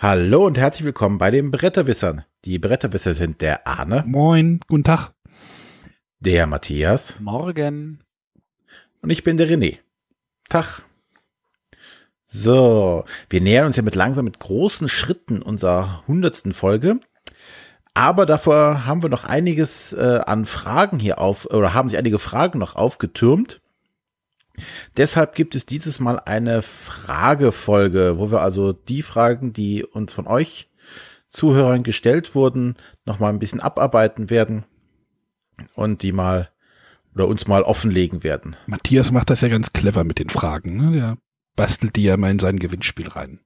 Hallo und herzlich willkommen bei den Bretterwissern. Die Bretterwisser sind der Arne. Moin, guten Tag. Der Matthias. Morgen. Und ich bin der René. Tag. So, wir nähern uns ja mit langsam mit großen Schritten unserer hundertsten Folge. Aber davor haben wir noch einiges äh, an Fragen hier auf, oder haben sich einige Fragen noch aufgetürmt. Deshalb gibt es dieses Mal eine Fragefolge, wo wir also die Fragen, die uns von euch Zuhörern gestellt wurden, noch mal ein bisschen abarbeiten werden und die mal oder uns mal offenlegen werden. Matthias macht das ja ganz clever mit den Fragen. Ne? Der bastelt die ja mal in sein Gewinnspiel rein.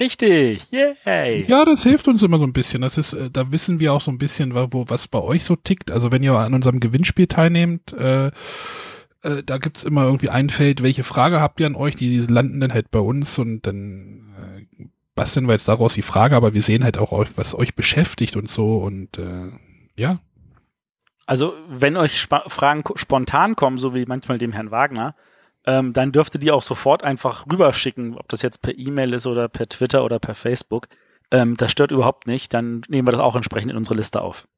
Richtig, yay! Ja, das hilft uns immer so ein bisschen. Das ist, äh, da wissen wir auch so ein bisschen, wo, was bei euch so tickt. Also wenn ihr an unserem Gewinnspiel teilnehmt, äh, äh, da gibt's immer irgendwie ein Feld, welche Frage habt ihr an euch, die landen dann halt bei uns und dann äh, basteln wir jetzt daraus die Frage, aber wir sehen halt auch, was euch beschäftigt und so und äh, ja. Also wenn euch Sp Fragen spontan kommen, so wie manchmal dem Herrn Wagner, ähm, dann dürft ihr die auch sofort einfach rüberschicken, ob das jetzt per E-Mail ist oder per Twitter oder per Facebook. Ähm, das stört überhaupt nicht, dann nehmen wir das auch entsprechend in unsere Liste auf.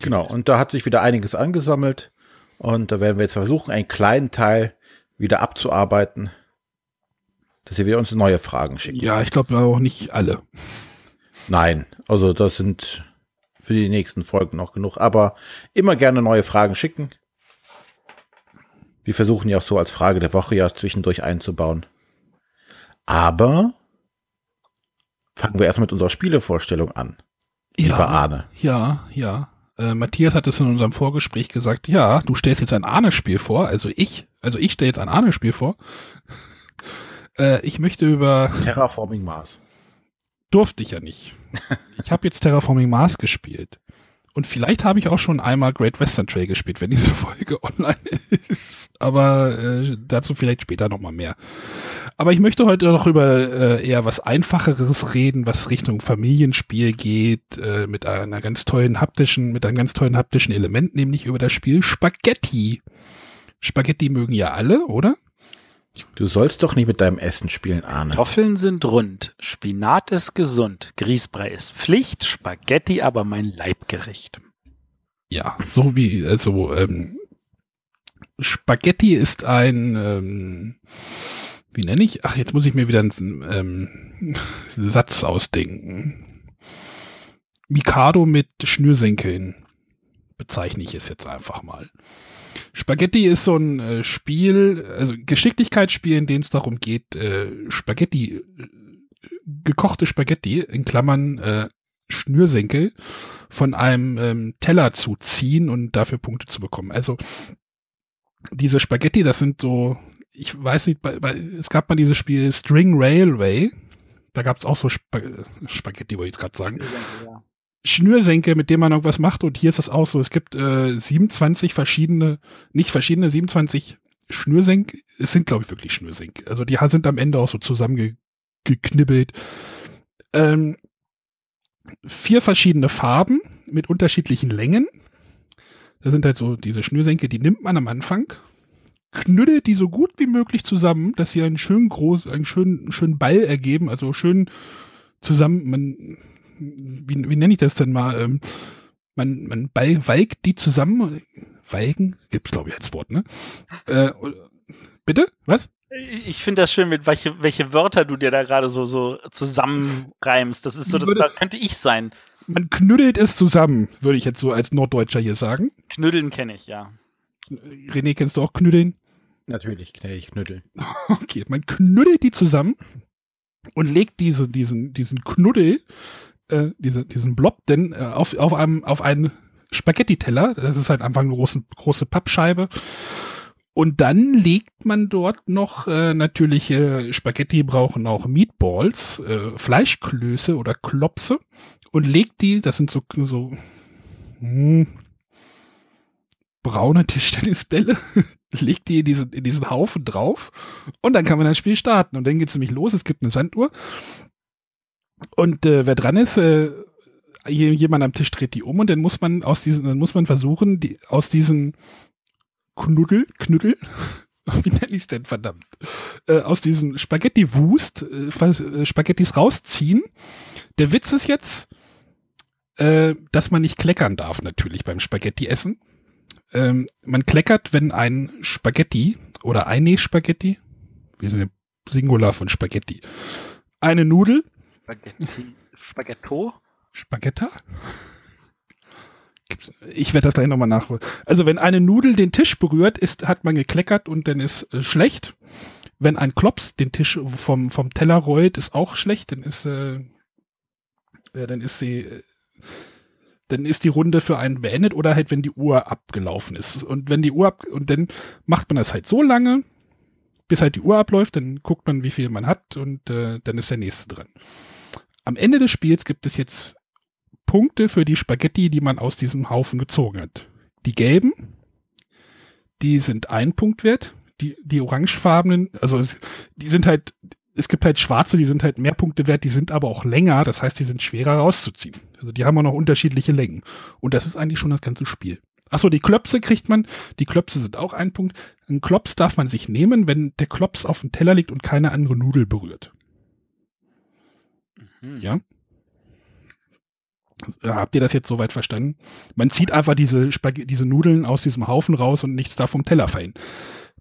Genau, und da hat sich wieder einiges angesammelt. Und da werden wir jetzt versuchen, einen kleinen Teil wieder abzuarbeiten, dass ihr wieder uns neue Fragen schickt. Ja, ich glaube auch nicht alle. Nein, also das sind für die nächsten Folgen noch genug. Aber immer gerne neue Fragen schicken. Wir versuchen ja auch so als Frage der Woche ja zwischendurch einzubauen. Aber fangen wir erstmal mit unserer Spielevorstellung an. Ja, lieber Arne. Ja, ja. Äh, Matthias hat es in unserem Vorgespräch gesagt, ja, du stellst jetzt ein Ahne-Spiel vor, also ich, also ich stelle jetzt ein Ahne-Spiel vor. äh, ich möchte über Terraforming Mars. Durfte ich ja nicht. ich habe jetzt Terraforming Mars gespielt. Und vielleicht habe ich auch schon einmal Great Western Trail gespielt, wenn diese Folge online ist. Aber äh, dazu vielleicht später nochmal mehr. Aber ich möchte heute noch über äh, eher was Einfacheres reden, was Richtung Familienspiel geht, äh, mit einer ganz tollen haptischen, mit einem ganz tollen haptischen Element, nämlich über das Spiel Spaghetti. Spaghetti mögen ja alle, oder? Du sollst doch nicht mit deinem Essen spielen, Arne. Kartoffeln sind rund, Spinat ist gesund, Grießbrei ist Pflicht, Spaghetti aber mein Leibgericht. Ja, so wie, also, ähm, Spaghetti ist ein, ähm, wie nenne ich? Ach, jetzt muss ich mir wieder einen ähm, Satz ausdenken. Mikado mit Schnürsenkeln bezeichne ich es jetzt einfach mal. Spaghetti ist so ein äh, Spiel, also Geschicklichkeitsspiel, in dem es darum geht, äh, Spaghetti, äh, gekochte Spaghetti, in Klammern äh, Schnürsenkel, von einem ähm, Teller zu ziehen und dafür Punkte zu bekommen. Also diese Spaghetti, das sind so, ich weiß nicht, bei, bei, es gab mal dieses Spiel String Railway, da gab es auch so Sp Spaghetti, wollte ich gerade sagen. Ja. Schnürsenkel, mit dem man irgendwas macht. Und hier ist es auch so. Es gibt äh, 27 verschiedene, nicht verschiedene, 27 Schnürsenk. Es sind, glaube ich, wirklich Schnürsenk. Also die sind am Ende auch so zusammengeknibbelt. Ähm, vier verschiedene Farben mit unterschiedlichen Längen. Das sind halt so diese Schnürsenkel, die nimmt man am Anfang, knüttelt die so gut wie möglich zusammen, dass sie einen schönen groß, einen schönen, schönen Ball ergeben, also schön zusammen, man wie, wie nenne ich das denn mal? Ähm, man, man walgt die zusammen. Walgen? Gibt es, glaube ich, als Wort, ne? Äh, bitte? Was? Ich finde das schön, mit welche, welche Wörter du dir da gerade so, so zusammenreimst. Das ist so, das da könnte ich sein. Man knüttelt es zusammen, würde ich jetzt so als Norddeutscher hier sagen. Knüddeln kenne ich, ja. René, kennst du auch Knüddeln? Natürlich kenne ich Knütteln. Okay, man knüttelt die zusammen und legt diese, diesen, diesen Knuddel äh, diese, diesen Blob denn äh, auf, auf einem auf einen Spaghetti-Teller. Das ist halt einfach eine große, große Pappscheibe. Und dann legt man dort noch äh, natürlich äh, Spaghetti brauchen auch Meatballs, äh, Fleischklöße oder Klopse und legt die, das sind so, so mh, hm, braune Tischtennisbälle, legt die in diesen, in diesen Haufen drauf und dann kann man das Spiel starten. Und dann geht es nämlich los, es gibt eine Sanduhr und äh, wer dran ist, äh, jemand am Tisch dreht die um und dann muss man aus diesen, dann muss man versuchen, die, aus diesen Knuddel, Knüttel wie nenne ich es denn, verdammt, äh, aus diesem Spaghetti-Wust äh, äh, Spaghettis rausziehen. Der Witz ist jetzt, äh, dass man nicht kleckern darf natürlich beim Spaghetti-Essen. Ähm, man kleckert, wenn ein Spaghetti oder eine Spaghetti, wir sind Singular von Spaghetti, eine Nudel. Spaghetti, Spaghetto? Spagetta? Ich werde das gleich nochmal nachholen. Also wenn eine Nudel den Tisch berührt, ist, hat man gekleckert und dann ist äh, schlecht. Wenn ein Klops den Tisch vom, vom Teller rollt, ist auch schlecht, dann ist, äh, äh, dann ist sie, äh, dann ist die Runde für einen beendet oder halt, wenn die Uhr abgelaufen ist. Und wenn die Uhr ab, und dann macht man das halt so lange, bis halt die Uhr abläuft, dann guckt man, wie viel man hat und äh, dann ist der nächste dran. Am Ende des Spiels gibt es jetzt Punkte für die Spaghetti, die man aus diesem Haufen gezogen hat. Die gelben, die sind ein Punkt wert. Die, die orangefarbenen, also es, die sind halt, es gibt halt schwarze, die sind halt mehr Punkte wert, die sind aber auch länger, das heißt, die sind schwerer rauszuziehen. Also die haben auch noch unterschiedliche Längen. Und das ist eigentlich schon das ganze Spiel. Achso, die Klöpse kriegt man, die Klöpse sind auch ein Punkt. Ein Klops darf man sich nehmen, wenn der Klops auf dem Teller liegt und keine andere Nudel berührt. Mhm. Ja. Habt ihr das jetzt soweit verstanden? Man zieht einfach diese, Spag diese Nudeln aus diesem Haufen raus und nichts da vom Teller fallen.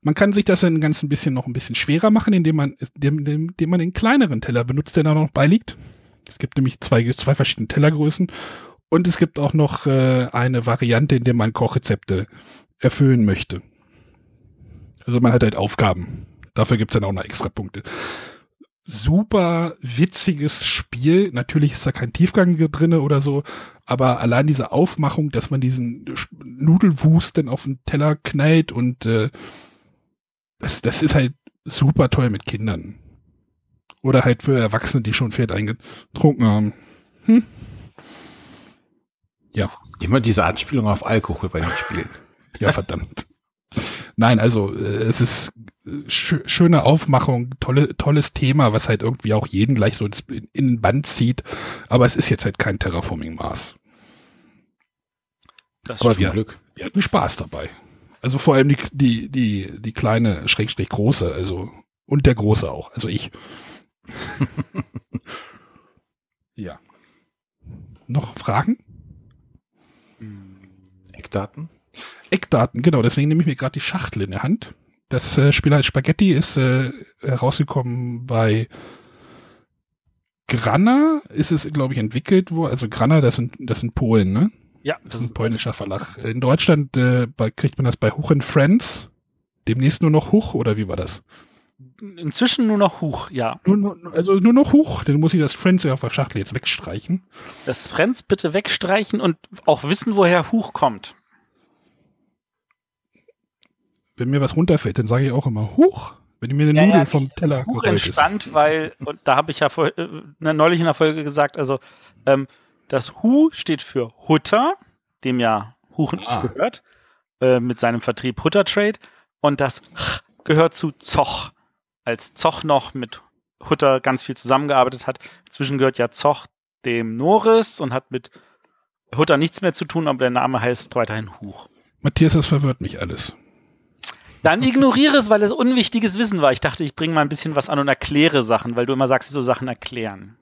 Man kann sich das dann ganz ein bisschen noch ein bisschen schwerer machen, indem man, indem, indem man den kleineren Teller benutzt, der da noch beiliegt. Es gibt nämlich zwei, zwei verschiedene Tellergrößen und es gibt auch noch äh, eine Variante, in der man Kochrezepte erfüllen möchte. Also man hat halt Aufgaben. Dafür gibt es dann auch noch extra Punkte super witziges Spiel. Natürlich ist da kein Tiefgang drin oder so, aber allein diese Aufmachung, dass man diesen Nudelwust dann auf den Teller knallt und äh, das, das ist halt super toll mit Kindern. Oder halt für Erwachsene, die schon Pferd eingetrunken haben. Hm? Ja. Immer diese Anspielung auf Alkohol bei den Spielen. Ja, verdammt. Nein, also äh, es ist äh, sch schöne Aufmachung, tolle, tolles Thema, was halt irgendwie auch jeden gleich so in, in den Band zieht. Aber es ist jetzt halt kein Terraforming-Mars. Das ist wir, Glück. Wir hatten Spaß dabei. Also vor allem die, die, die, die kleine, schrägstrich große, also und der große auch, also ich. ja. Noch Fragen? Eckdaten? Eckdaten, genau, deswegen nehme ich mir gerade die Schachtel in der Hand. Das äh, Spiel als Spaghetti ist äh, herausgekommen bei Grana, ist es, glaube ich, entwickelt worden. Also Grana, das sind, das sind Polen, ne? Ja. Das, das ist ein polnischer Verlag. In Deutschland äh, bei, kriegt man das bei Huch Friends. Demnächst nur noch Huch, oder wie war das? Inzwischen nur noch Huch, ja. Nur, nur, also nur noch Huch, dann muss ich das Friends ja auf der Schachtel jetzt wegstreichen. Das Friends bitte wegstreichen und auch wissen, woher Huch kommt wenn mir was runterfällt, dann sage ich auch immer, huch, wenn mir eine ja, Nudel ja, vom Teller Huch entspannt, ist. weil, und da habe ich ja vor, äh, neulich in der Folge gesagt, also ähm, das Hu steht für Hutter, dem ja Huchen ah. gehört, äh, mit seinem Vertrieb Hutter Trade, und das Ch gehört zu Zoch, als Zoch noch mit Hutter ganz viel zusammengearbeitet hat. Inzwischen gehört ja Zoch dem Norris und hat mit Hutter nichts mehr zu tun, aber der Name heißt weiterhin Huch. Matthias, das verwirrt mich alles. Dann ignoriere es, weil es unwichtiges Wissen war. Ich dachte, ich bringe mal ein bisschen was an und erkläre Sachen, weil du immer sagst, so Sachen erklären.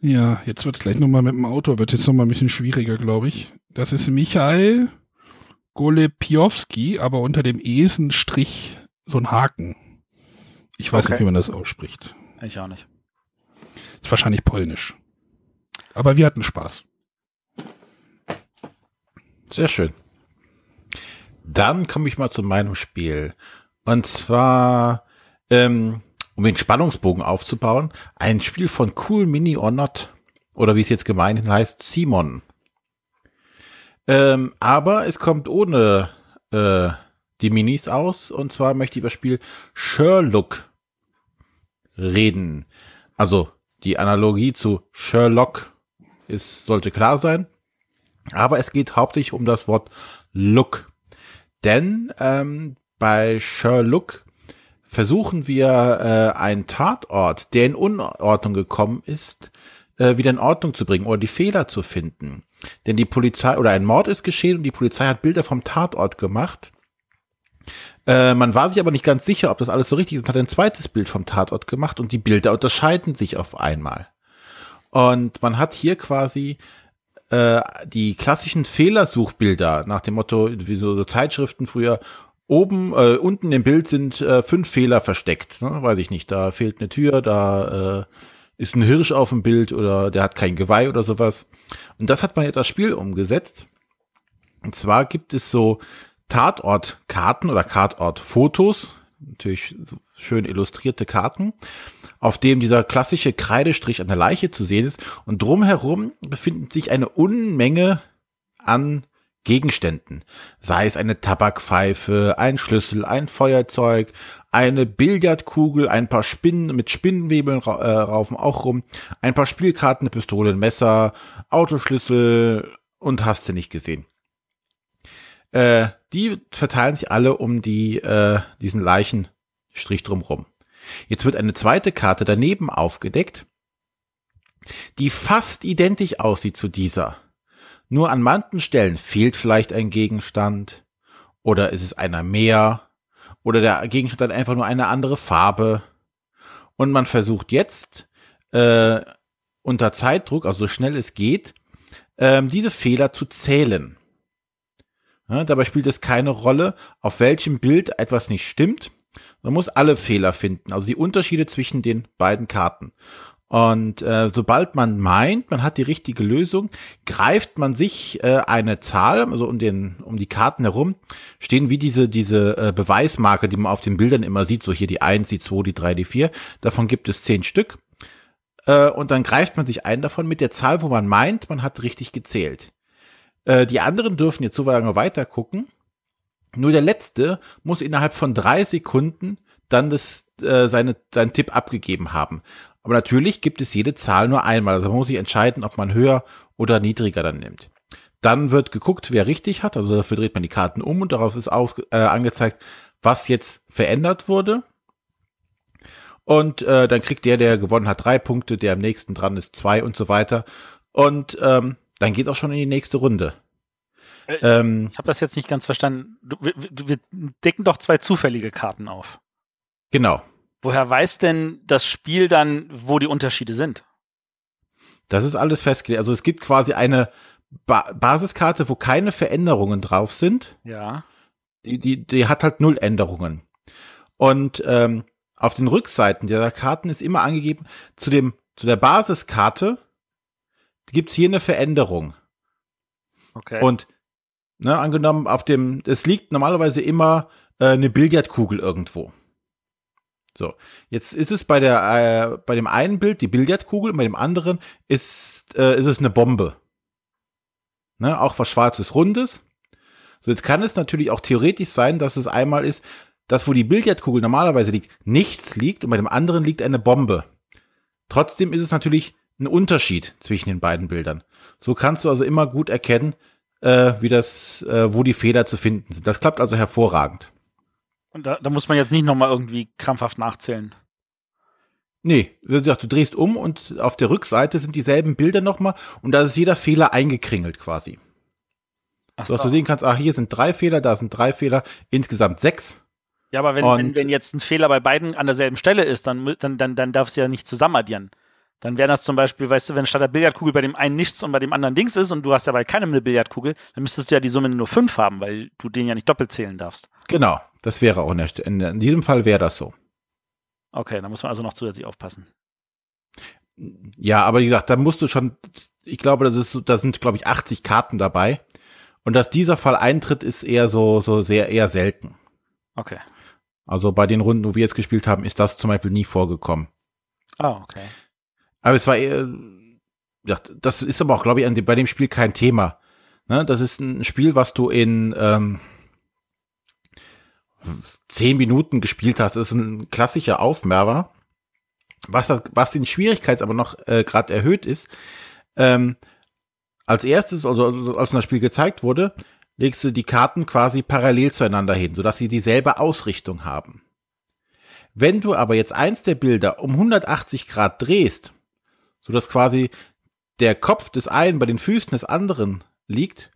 Ja, jetzt wird es gleich nochmal mit dem Autor, wird jetzt nochmal ein bisschen schwieriger, glaube ich. Das ist Michael Golepiowski, aber unter dem E ist ein Strich, so ein Haken. Ich weiß okay. nicht, wie man das ausspricht. Ich auch nicht. Ist wahrscheinlich polnisch. Aber wir hatten Spaß. Sehr schön. Dann komme ich mal zu meinem Spiel. Und zwar, ähm, um den Spannungsbogen aufzubauen, ein Spiel von Cool Mini or Not. Oder wie es jetzt gemeinhin heißt, Simon. Ähm, aber es kommt ohne äh, die Minis aus. Und zwar möchte ich über das Spiel Sherlock reden. Also die Analogie zu Sherlock ist, sollte klar sein. Aber es geht hauptsächlich um das Wort Look. Denn ähm, bei Sherlock versuchen wir äh, einen Tatort, der in Unordnung gekommen ist, äh, wieder in Ordnung zu bringen oder die Fehler zu finden. Denn die Polizei oder ein Mord ist geschehen und die Polizei hat Bilder vom Tatort gemacht. Äh, man war sich aber nicht ganz sicher, ob das alles so richtig ist. Hat ein zweites Bild vom Tatort gemacht und die Bilder unterscheiden sich auf einmal. Und man hat hier quasi äh, die klassischen Fehlersuchbilder nach dem Motto, wie so, so Zeitschriften früher, oben, äh, unten im Bild sind äh, fünf Fehler versteckt. Ne? Weiß ich nicht, da fehlt eine Tür, da äh, ist ein Hirsch auf dem Bild oder der hat kein Geweih oder sowas. Und das hat man jetzt das Spiel umgesetzt. Und zwar gibt es so Tatortkarten oder Tatortfotos, natürlich schön illustrierte Karten, auf dem dieser klassische Kreidestrich an der Leiche zu sehen ist. Und drumherum befindet sich eine Unmenge an Gegenständen. Sei es eine Tabakpfeife, ein Schlüssel, ein Feuerzeug, eine Billardkugel, ein paar Spinnen mit Spinnenwebeln äh, raufen auch rum, ein paar Spielkarten, eine Pistole, ein Messer, Autoschlüssel und hast du nicht gesehen. Äh, die verteilen sich alle um die, äh, diesen Leichenstrich drumrum. Jetzt wird eine zweite Karte daneben aufgedeckt, die fast identisch aussieht zu dieser. Nur an manchen Stellen fehlt vielleicht ein Gegenstand oder ist es einer mehr oder der Gegenstand hat einfach nur eine andere Farbe. Und man versucht jetzt äh, unter Zeitdruck, also so schnell es geht, ähm, diese Fehler zu zählen. Ja, dabei spielt es keine Rolle, auf welchem Bild etwas nicht stimmt. Man muss alle Fehler finden, also die Unterschiede zwischen den beiden Karten. Und äh, sobald man meint, man hat die richtige Lösung, greift man sich äh, eine Zahl, also um den um die Karten herum stehen wie diese diese äh, Beweismarke, die man auf den Bildern immer sieht, so hier die 1, die 2, die 3, die 4. Davon gibt es zehn Stück. Äh, und dann greift man sich einen davon mit der Zahl, wo man meint, man hat richtig gezählt. Äh, die anderen dürfen jetzt so lange weiter gucken. Nur der letzte muss innerhalb von drei Sekunden dann das, äh, seine, seinen Tipp abgegeben haben. Aber natürlich gibt es jede Zahl nur einmal. Also man muss sich entscheiden, ob man höher oder niedriger dann nimmt. Dann wird geguckt, wer richtig hat. Also dafür dreht man die Karten um und darauf ist aus, äh, angezeigt, was jetzt verändert wurde. Und äh, dann kriegt der, der gewonnen hat, drei Punkte, der am nächsten dran ist, zwei und so weiter. Und ähm, dann geht auch schon in die nächste Runde. Äh, ähm, ich habe das jetzt nicht ganz verstanden. Du, wir, wir decken doch zwei zufällige Karten auf. Genau. Woher weiß denn das Spiel dann, wo die Unterschiede sind? Das ist alles festgelegt. Also es gibt quasi eine ba Basiskarte, wo keine Veränderungen drauf sind. Ja. Die, die, die hat halt null Änderungen. Und ähm, auf den Rückseiten der Karten ist immer angegeben, zu dem, zu der Basiskarte gibt's hier eine Veränderung. Okay. Und ne, angenommen, auf dem, es liegt normalerweise immer äh, eine Billardkugel irgendwo. So, jetzt ist es bei der, äh, bei dem einen Bild die Billardkugel, bei dem anderen ist, äh, ist es eine Bombe. Ne, auch was Schwarzes Rundes. So, jetzt kann es natürlich auch theoretisch sein, dass es einmal ist, dass wo die Billardkugel normalerweise liegt, nichts liegt und bei dem anderen liegt eine Bombe. Trotzdem ist es natürlich ein Unterschied zwischen den beiden Bildern. So kannst du also immer gut erkennen, äh, wie das, äh, wo die Fehler zu finden sind. Das klappt also hervorragend. Und da, da muss man jetzt nicht nochmal irgendwie krampfhaft nachzählen. Nee, wie gesagt, du drehst um und auf der Rückseite sind dieselben Bilder nochmal und da ist jeder Fehler eingekringelt quasi. Ach so. Dass du sehen kannst, ah, hier sind drei Fehler, da sind drei Fehler, insgesamt sechs. Ja, aber wenn, wenn, wenn jetzt ein Fehler bei beiden an derselben Stelle ist, dann, dann, dann, dann darfst du ja nicht zusammen addieren. Dann wäre das zum Beispiel, weißt du, wenn statt der Billardkugel bei dem einen nichts und bei dem anderen Dings ist und du hast ja bei keinem eine Billardkugel, dann müsstest du ja die Summe nur fünf haben, weil du den ja nicht doppelt zählen darfst. Genau, das wäre auch in, der, in, in diesem Fall wäre das so. Okay, da muss man also noch zusätzlich aufpassen. Ja, aber wie gesagt, da musst du schon, ich glaube, das ist, da sind, glaube ich, 80 Karten dabei. Und dass dieser Fall eintritt, ist eher so, so sehr, eher selten. Okay. Also bei den Runden, wo wir jetzt gespielt haben, ist das zum Beispiel nie vorgekommen. Ah, okay. Aber es war eher, ja, das ist aber auch, glaube ich, bei dem Spiel kein Thema. Ne? Das ist ein Spiel, was du in ähm, zehn Minuten gespielt hast. Das ist ein klassischer Aufmerber. Was, das, was den Schwierigkeits aber noch äh, gerade erhöht ist, ähm, als erstes, also, also als das Spiel gezeigt wurde, legst du die Karten quasi parallel zueinander hin, sodass sie dieselbe Ausrichtung haben. Wenn du aber jetzt eins der Bilder um 180 Grad drehst, so dass quasi der Kopf des einen bei den Füßen des anderen liegt,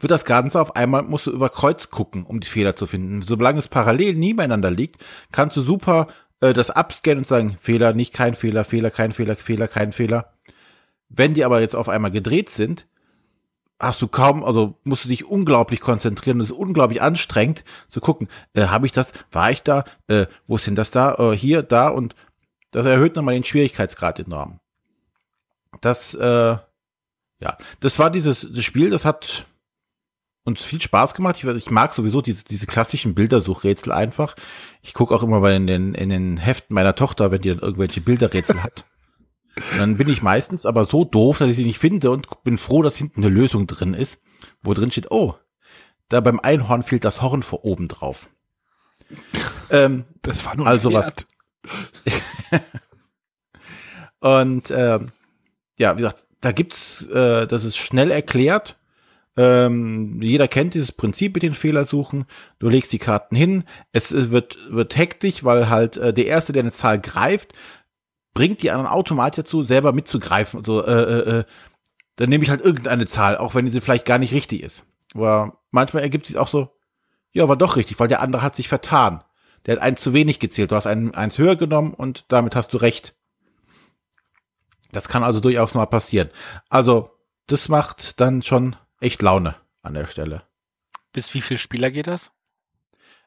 wird das Ganze auf einmal, musst du über Kreuz gucken, um die Fehler zu finden. Solange es parallel nebeneinander liegt, kannst du super äh, das abscannen und sagen, Fehler, nicht kein Fehler, Fehler, kein Fehler, Fehler, kein Fehler. Wenn die aber jetzt auf einmal gedreht sind, hast du kaum, also musst du dich unglaublich konzentrieren. Es ist unglaublich anstrengend zu gucken, äh, habe ich das, war ich da, äh, wo ist denn das da, äh, hier, da und das erhöht nochmal den Schwierigkeitsgrad enorm. Das, äh, ja, das war dieses das Spiel, das hat uns viel Spaß gemacht. Ich, ich mag sowieso diese, diese klassischen Bildersuchrätsel einfach. Ich gucke auch immer bei in den, in den Heften meiner Tochter, wenn die dann irgendwelche Bilderrätsel hat. Und dann bin ich meistens aber so doof, dass ich sie nicht finde und bin froh, dass hinten eine Lösung drin ist, wo drin steht, oh, da beim Einhorn fehlt das Horn vor oben drauf. Ähm, das war nur ein also was. und ähm, ja, wie gesagt, da gibt's, äh, das ist schnell erklärt. Ähm, jeder kennt dieses Prinzip mit den Fehlersuchen. Du legst die Karten hin, es, wird, wird hektisch, weil halt äh, der Erste, der eine Zahl greift, bringt die anderen automatisch dazu, selber mitzugreifen. Also, äh, äh, äh, dann nehme ich halt irgendeine Zahl, auch wenn sie vielleicht gar nicht richtig ist. Aber manchmal ergibt sich auch so, ja, war doch richtig, weil der andere hat sich vertan. Der hat eins zu wenig gezählt. Du hast einen, eins höher genommen und damit hast du recht. Das kann also durchaus mal passieren. Also, das macht dann schon echt Laune an der Stelle. Bis wie viel Spieler geht das?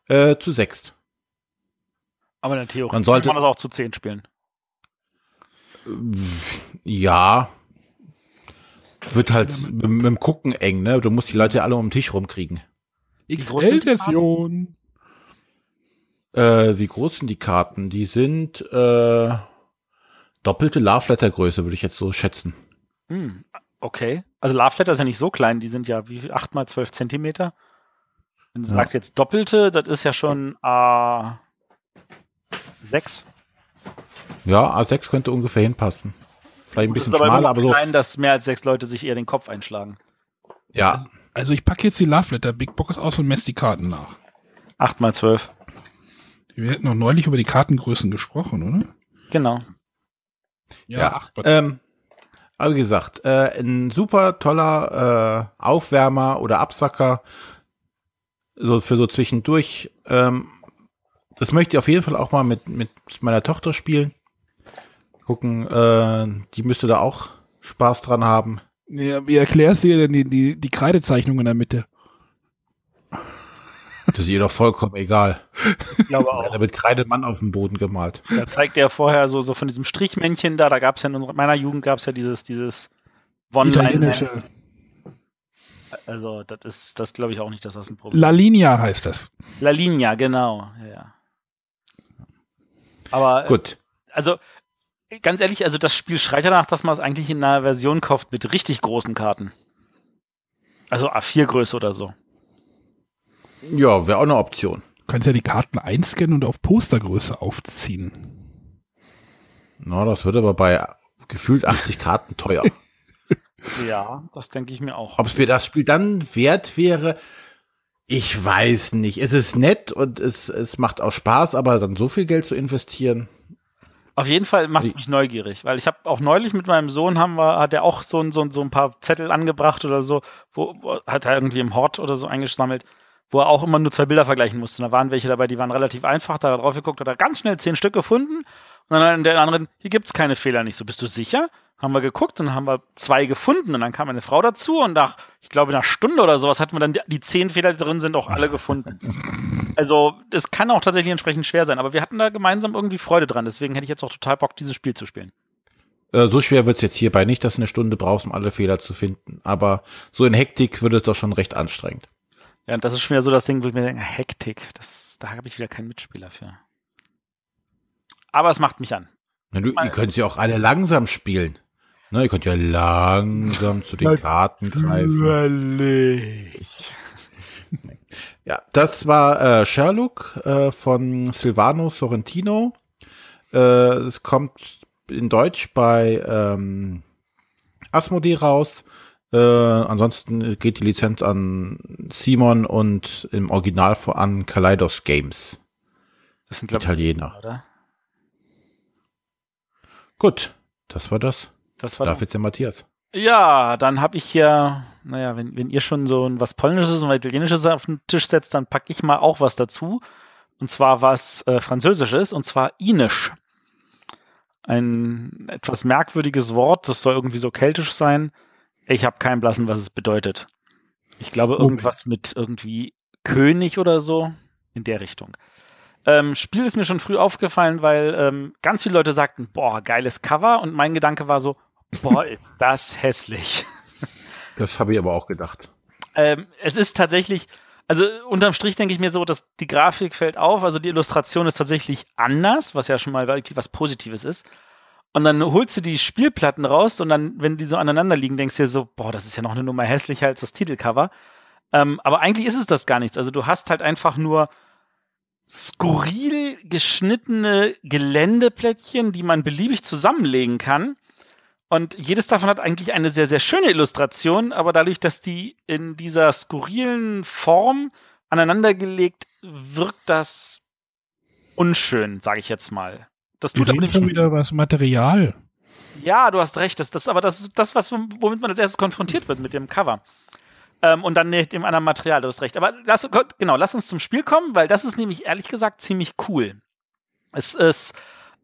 Äh, zu sechs. Aber in der Theorie man sollte, kann man das auch zu zehn spielen. Ja. Wird halt mit, mit, dem Gucken eng, ne? Du musst die Leute alle um den Tisch rumkriegen. XL-Version. Äh, wie groß sind die Karten? Die sind äh, doppelte Love Letter Größe, würde ich jetzt so schätzen. Hm, okay. Also Love Letter ist ja nicht so klein, die sind ja wie 8 mal 12 Zentimeter. Wenn du ja. sagst jetzt doppelte, das ist ja schon A6. Ja, A6 könnte ungefähr hinpassen. Vielleicht ein bisschen aber schmaler, aber so. Klein, dass mehr als sechs Leute sich eher den Kopf einschlagen. Ja. Also ich packe jetzt die Love Letter Big Box aus und messe die Karten nach. 8 mal 12. Wir hätten noch neulich über die Kartengrößen gesprochen, oder? Genau. Ja, ja 8 mal 12. Ähm, aber wie gesagt, äh, ein super toller äh, Aufwärmer oder Absacker, so für so zwischendurch. Ähm, das möchte ich auf jeden Fall auch mal mit, mit meiner Tochter spielen. Gucken, äh, die müsste da auch Spaß dran haben. Ja, wie erklärst du dir denn die, die, die Kreidezeichnung in der Mitte? Das ist ihr doch vollkommen egal. Ich glaube auch. Da wird Kreidemann auf dem Boden gemalt. Da zeigt er vorher so, so von diesem Strichmännchen da, da gab es ja in unserer, meiner Jugend gab es ja dieses, dieses One-Line. Also, das ist, das glaube ich auch nicht, dass das ein Problem La Linea heißt das. La Linea, genau, ja. Aber, gut. Also, ganz ehrlich, also das Spiel schreit danach, dass man es eigentlich in einer Version kauft mit richtig großen Karten. Also A4-Größe oder so. Ja, wäre auch eine Option. Du kannst ja die Karten einscannen und auf Postergröße aufziehen. Na, das wird aber bei gefühlt 80 Karten teuer. ja, das denke ich mir auch. Ob es mir das Spiel dann wert wäre, ich weiß nicht. Es ist nett und es, es macht auch Spaß, aber dann so viel Geld zu investieren. Auf jeden Fall macht es mich neugierig, weil ich habe auch neulich mit meinem Sohn haben wir, hat er auch so, so, so ein paar Zettel angebracht oder so, wo, wo hat er irgendwie im Hort oder so eingesammelt, wo er auch immer nur zwei Bilder vergleichen musste. Und da waren welche dabei, die waren relativ einfach, da hat er drauf geguckt, hat er ganz schnell zehn Stück gefunden und dann der anderen, hier gibt es keine Fehler nicht. So, bist du sicher? Haben wir geguckt und dann haben wir zwei gefunden und dann kam eine Frau dazu und nach, ich glaube, in einer Stunde oder sowas hatten wir dann die, die zehn Fehler, die drin sind, auch alle gefunden. Also, es kann auch tatsächlich entsprechend schwer sein, aber wir hatten da gemeinsam irgendwie Freude dran. Deswegen hätte ich jetzt auch total Bock, dieses Spiel zu spielen. Äh, so schwer wird es jetzt hierbei nicht, dass du eine Stunde brauchst, um alle Fehler zu finden. Aber so in Hektik wird es doch schon recht anstrengend. Ja, und das ist schon wieder so das Ding, wo ich mir denke, Hektik, das, da habe ich wieder keinen Mitspieler für. Aber es macht mich an. Na, du, ihr könnt sie auch alle langsam spielen. Ne, ihr könnt ja langsam zu den Karten greifen. ja, das war äh, Sherlock äh, von Silvano Sorrentino. Äh, es kommt in Deutsch bei ähm, Asmodee raus. Äh, ansonsten geht die Lizenz an Simon und im Original vor an Kaleidos Games. Das sind glaube Italiener, oder? Gut, das war das. Das war Darf jetzt der Matthias. Ja, dann habe ich hier, naja, wenn, wenn ihr schon so was Polnisches und was Italienisches auf den Tisch setzt, dann packe ich mal auch was dazu. Und zwar was äh, Französisches, und zwar Inisch. Ein etwas merkwürdiges Wort, das soll irgendwie so keltisch sein. Ich habe keinen Blassen, was es bedeutet. Ich glaube, irgendwas mit irgendwie König oder so in der Richtung. Ähm, Spiel ist mir schon früh aufgefallen, weil ähm, ganz viele Leute sagten, boah, geiles Cover. Und mein Gedanke war so, boah, ist das hässlich. Das habe ich aber auch gedacht. Ähm, es ist tatsächlich, also unterm Strich denke ich mir so, dass die Grafik fällt auf, also die Illustration ist tatsächlich anders, was ja schon mal wirklich was Positives ist. Und dann holst du die Spielplatten raus und dann, wenn die so aneinander liegen, denkst du dir so, boah, das ist ja noch eine Nummer hässlicher als das Titelcover. Ähm, aber eigentlich ist es das gar nichts. Also du hast halt einfach nur skurril geschnittene Geländeplättchen, die man beliebig zusammenlegen kann. Und jedes davon hat eigentlich eine sehr, sehr schöne Illustration, aber dadurch, dass die in dieser skurrilen Form aneinandergelegt, wirkt das unschön, sage ich jetzt mal. Das tut aber schon wieder was Material. Ja, du hast recht. Das, das, aber das ist das, was, womit man als erstes konfrontiert wird mit dem Cover. Ähm, und dann mit dem anderen Material, du hast recht. Aber lass, genau, lass uns zum Spiel kommen, weil das ist nämlich ehrlich gesagt ziemlich cool. Es ist,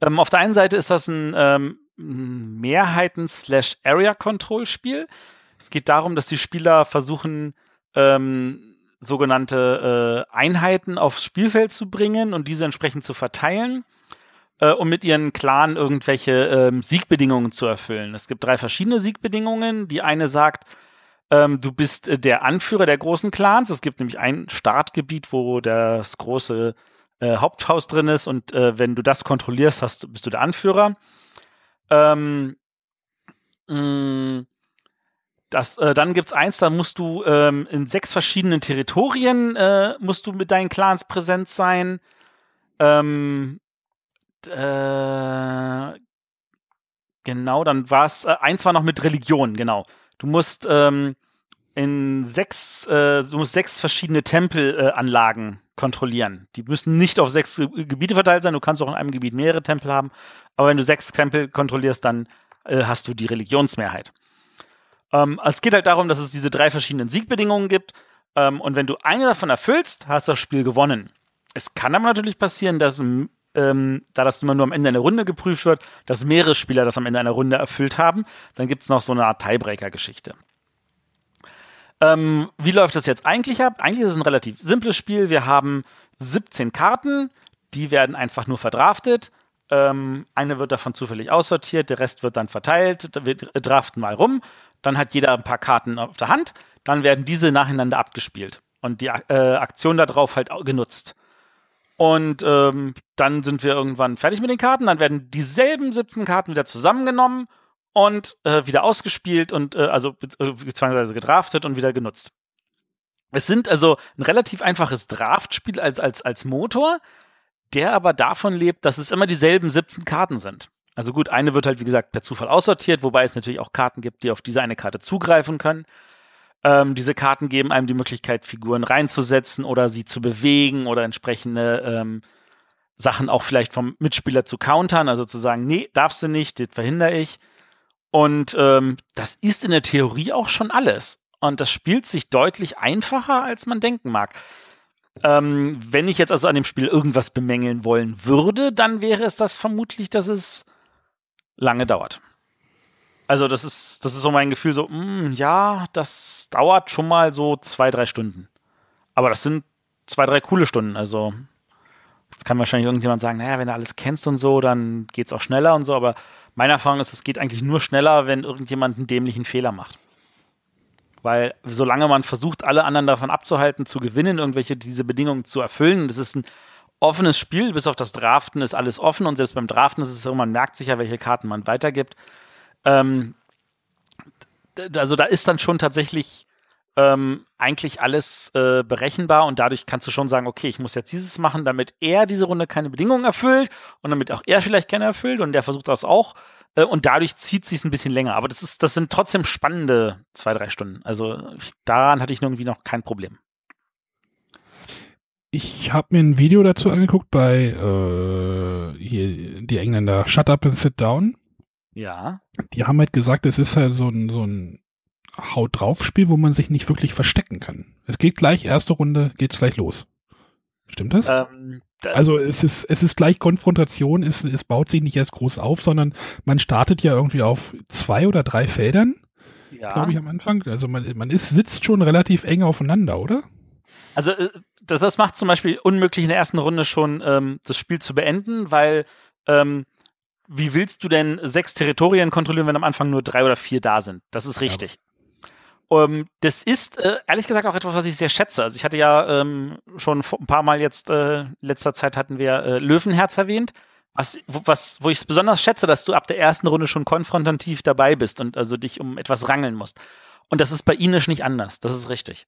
ähm, auf der einen Seite ist das ein ähm, Mehrheiten-Area-Control-Spiel. Es geht darum, dass die Spieler versuchen, ähm, sogenannte äh, Einheiten aufs Spielfeld zu bringen und diese entsprechend zu verteilen äh, um mit ihren Clan irgendwelche ähm, Siegbedingungen zu erfüllen. Es gibt drei verschiedene Siegbedingungen. Die eine sagt, ähm, du bist äh, der Anführer der großen Clans. Es gibt nämlich ein Startgebiet, wo das große äh, Haupthaus drin ist und äh, wenn du das kontrollierst, hast, bist du der Anführer. Ähm, mh, mm, das, äh, dann gibt's eins, da musst du ähm, in sechs verschiedenen Territorien äh, musst du mit deinen Clans präsent sein. Ähm, äh, genau, dann war es, äh, eins war noch mit Religion, genau. Du musst ähm, in sechs, äh, du musst sechs verschiedene Tempelanlagen äh, kontrollieren. Die müssen nicht auf sechs Gebiete verteilt sein, du kannst auch in einem Gebiet mehrere Tempel haben, aber wenn du sechs Tempel kontrollierst, dann äh, hast du die Religionsmehrheit. Ähm, es geht halt darum, dass es diese drei verschiedenen Siegbedingungen gibt. Ähm, und wenn du eine davon erfüllst, hast du das Spiel gewonnen. Es kann aber natürlich passieren, dass ähm, da das immer nur am Ende einer Runde geprüft wird, dass mehrere Spieler das am Ende einer Runde erfüllt haben. Dann gibt es noch so eine Art Tiebreaker-Geschichte. Ähm, wie läuft das jetzt eigentlich ab? Eigentlich ist es ein relativ simples Spiel. Wir haben 17 Karten, die werden einfach nur verdraftet. Ähm, eine wird davon zufällig aussortiert, der Rest wird dann verteilt. Wir draften mal rum. Dann hat jeder ein paar Karten auf der Hand. Dann werden diese nacheinander abgespielt und die äh, Aktion darauf halt genutzt. Und ähm, dann sind wir irgendwann fertig mit den Karten. Dann werden dieselben 17 Karten wieder zusammengenommen und äh, wieder ausgespielt und äh, also äh, beziehungsweise gedraftet und wieder genutzt. Es sind also ein relativ einfaches Draftspiel als, als, als Motor, der aber davon lebt, dass es immer dieselben 17 Karten sind. Also gut, eine wird halt, wie gesagt, per Zufall aussortiert, wobei es natürlich auch Karten gibt, die auf diese eine Karte zugreifen können. Ähm, diese Karten geben einem die Möglichkeit, Figuren reinzusetzen oder sie zu bewegen oder entsprechende ähm, Sachen auch vielleicht vom Mitspieler zu countern, also zu sagen, nee, darfst du nicht, das verhindere ich. Und ähm, das ist in der Theorie auch schon alles. Und das spielt sich deutlich einfacher, als man denken mag. Ähm, wenn ich jetzt also an dem Spiel irgendwas bemängeln wollen würde, dann wäre es das vermutlich, dass es lange dauert. Also das ist, das ist so mein Gefühl, so, mh, hm, ja, das dauert schon mal so zwei, drei Stunden. Aber das sind zwei, drei coole Stunden. Also jetzt kann wahrscheinlich irgendjemand sagen, naja, wenn du alles kennst und so, dann geht es auch schneller und so. Aber meine Erfahrung ist, es geht eigentlich nur schneller, wenn irgendjemand einen dämlichen Fehler macht. Weil solange man versucht, alle anderen davon abzuhalten, zu gewinnen, irgendwelche diese Bedingungen zu erfüllen, das ist ein offenes Spiel, bis auf das Draften ist alles offen und selbst beim Draften ist es so, man merkt sich ja, welche Karten man weitergibt. Ähm, also da ist dann schon tatsächlich ähm, eigentlich alles äh, berechenbar und dadurch kannst du schon sagen, okay, ich muss jetzt dieses machen, damit er diese Runde keine Bedingungen erfüllt und damit auch er vielleicht keine erfüllt und der versucht das auch äh, und dadurch zieht sich ein bisschen länger. Aber das ist, das sind trotzdem spannende zwei, drei Stunden. Also ich, daran hatte ich irgendwie noch kein Problem. Ich habe mir ein Video dazu angeguckt bei äh, hier die Engländer Shut Up and Sit Down. Ja. Die haben halt gesagt, es ist halt so ein, so ein Haut drauf Spiel, wo man sich nicht wirklich verstecken kann. Es geht gleich, erste Runde geht's gleich los. Stimmt das? Ähm, da- Also es ist, es ist gleich Konfrontation, es, es baut sich nicht erst groß auf, sondern man startet ja irgendwie auf zwei oder drei Feldern, ja. glaube ich, am Anfang. Also man, man ist, sitzt schon relativ eng aufeinander, oder? Also äh, das, das macht zum Beispiel unmöglich in der ersten Runde schon ähm, das Spiel zu beenden, weil ähm, wie willst du denn sechs Territorien kontrollieren, wenn am Anfang nur drei oder vier da sind? Das ist richtig. Ähm, das ist äh, ehrlich gesagt auch etwas, was ich sehr schätze. Also ich hatte ja ähm, schon vor- ein paar Mal jetzt, äh, letzter Zeit hatten wir äh, Löwenherz erwähnt, was, wo- was, wo ich es besonders schätze, dass du ab der ersten Runde schon konfrontativ dabei bist und also dich um etwas rangeln musst. Und das ist bei Inisch nicht anders. Das ist richtig.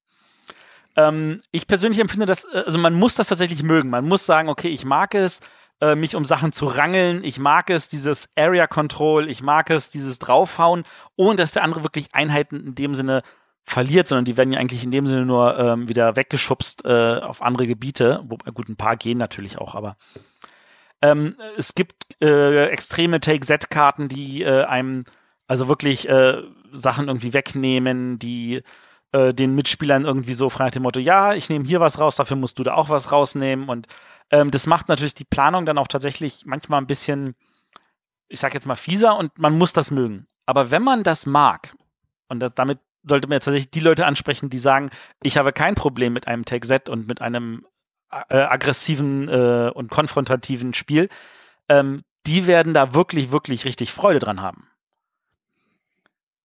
Ähm, ich persönlich empfinde das, äh, also man muss das tatsächlich mögen. Man muss sagen, okay, ich mag es, äh, mich um Sachen zu rangeln. Ich mag es, dieses Area Control. Ich mag es, dieses Draufhauen, ohne dass der andere wirklich Einheiten in dem Sinne verliert, sondern die werden ja eigentlich in dem Sinne nur ähm, wieder weggeschubst äh, auf andere Gebiete. Wobei, gut, ein paar gehen natürlich auch, aber ähm, es gibt äh, extreme Take-Z-Karten, die äh, einem also wirklich äh, Sachen irgendwie wegnehmen, die äh, den Mitspielern irgendwie so nach dem Motto, ja, ich nehme hier was raus, dafür musst du da auch was rausnehmen. Und ähm, das macht natürlich die Planung dann auch tatsächlich manchmal ein bisschen, ich sag jetzt mal, fieser und man muss das mögen. Aber wenn man das mag, und da, damit sollte man jetzt tatsächlich die Leute ansprechen, die sagen, ich habe kein Problem mit einem Take-Z und mit einem äh, aggressiven äh, und konfrontativen Spiel, ähm, die werden da wirklich, wirklich richtig Freude dran haben.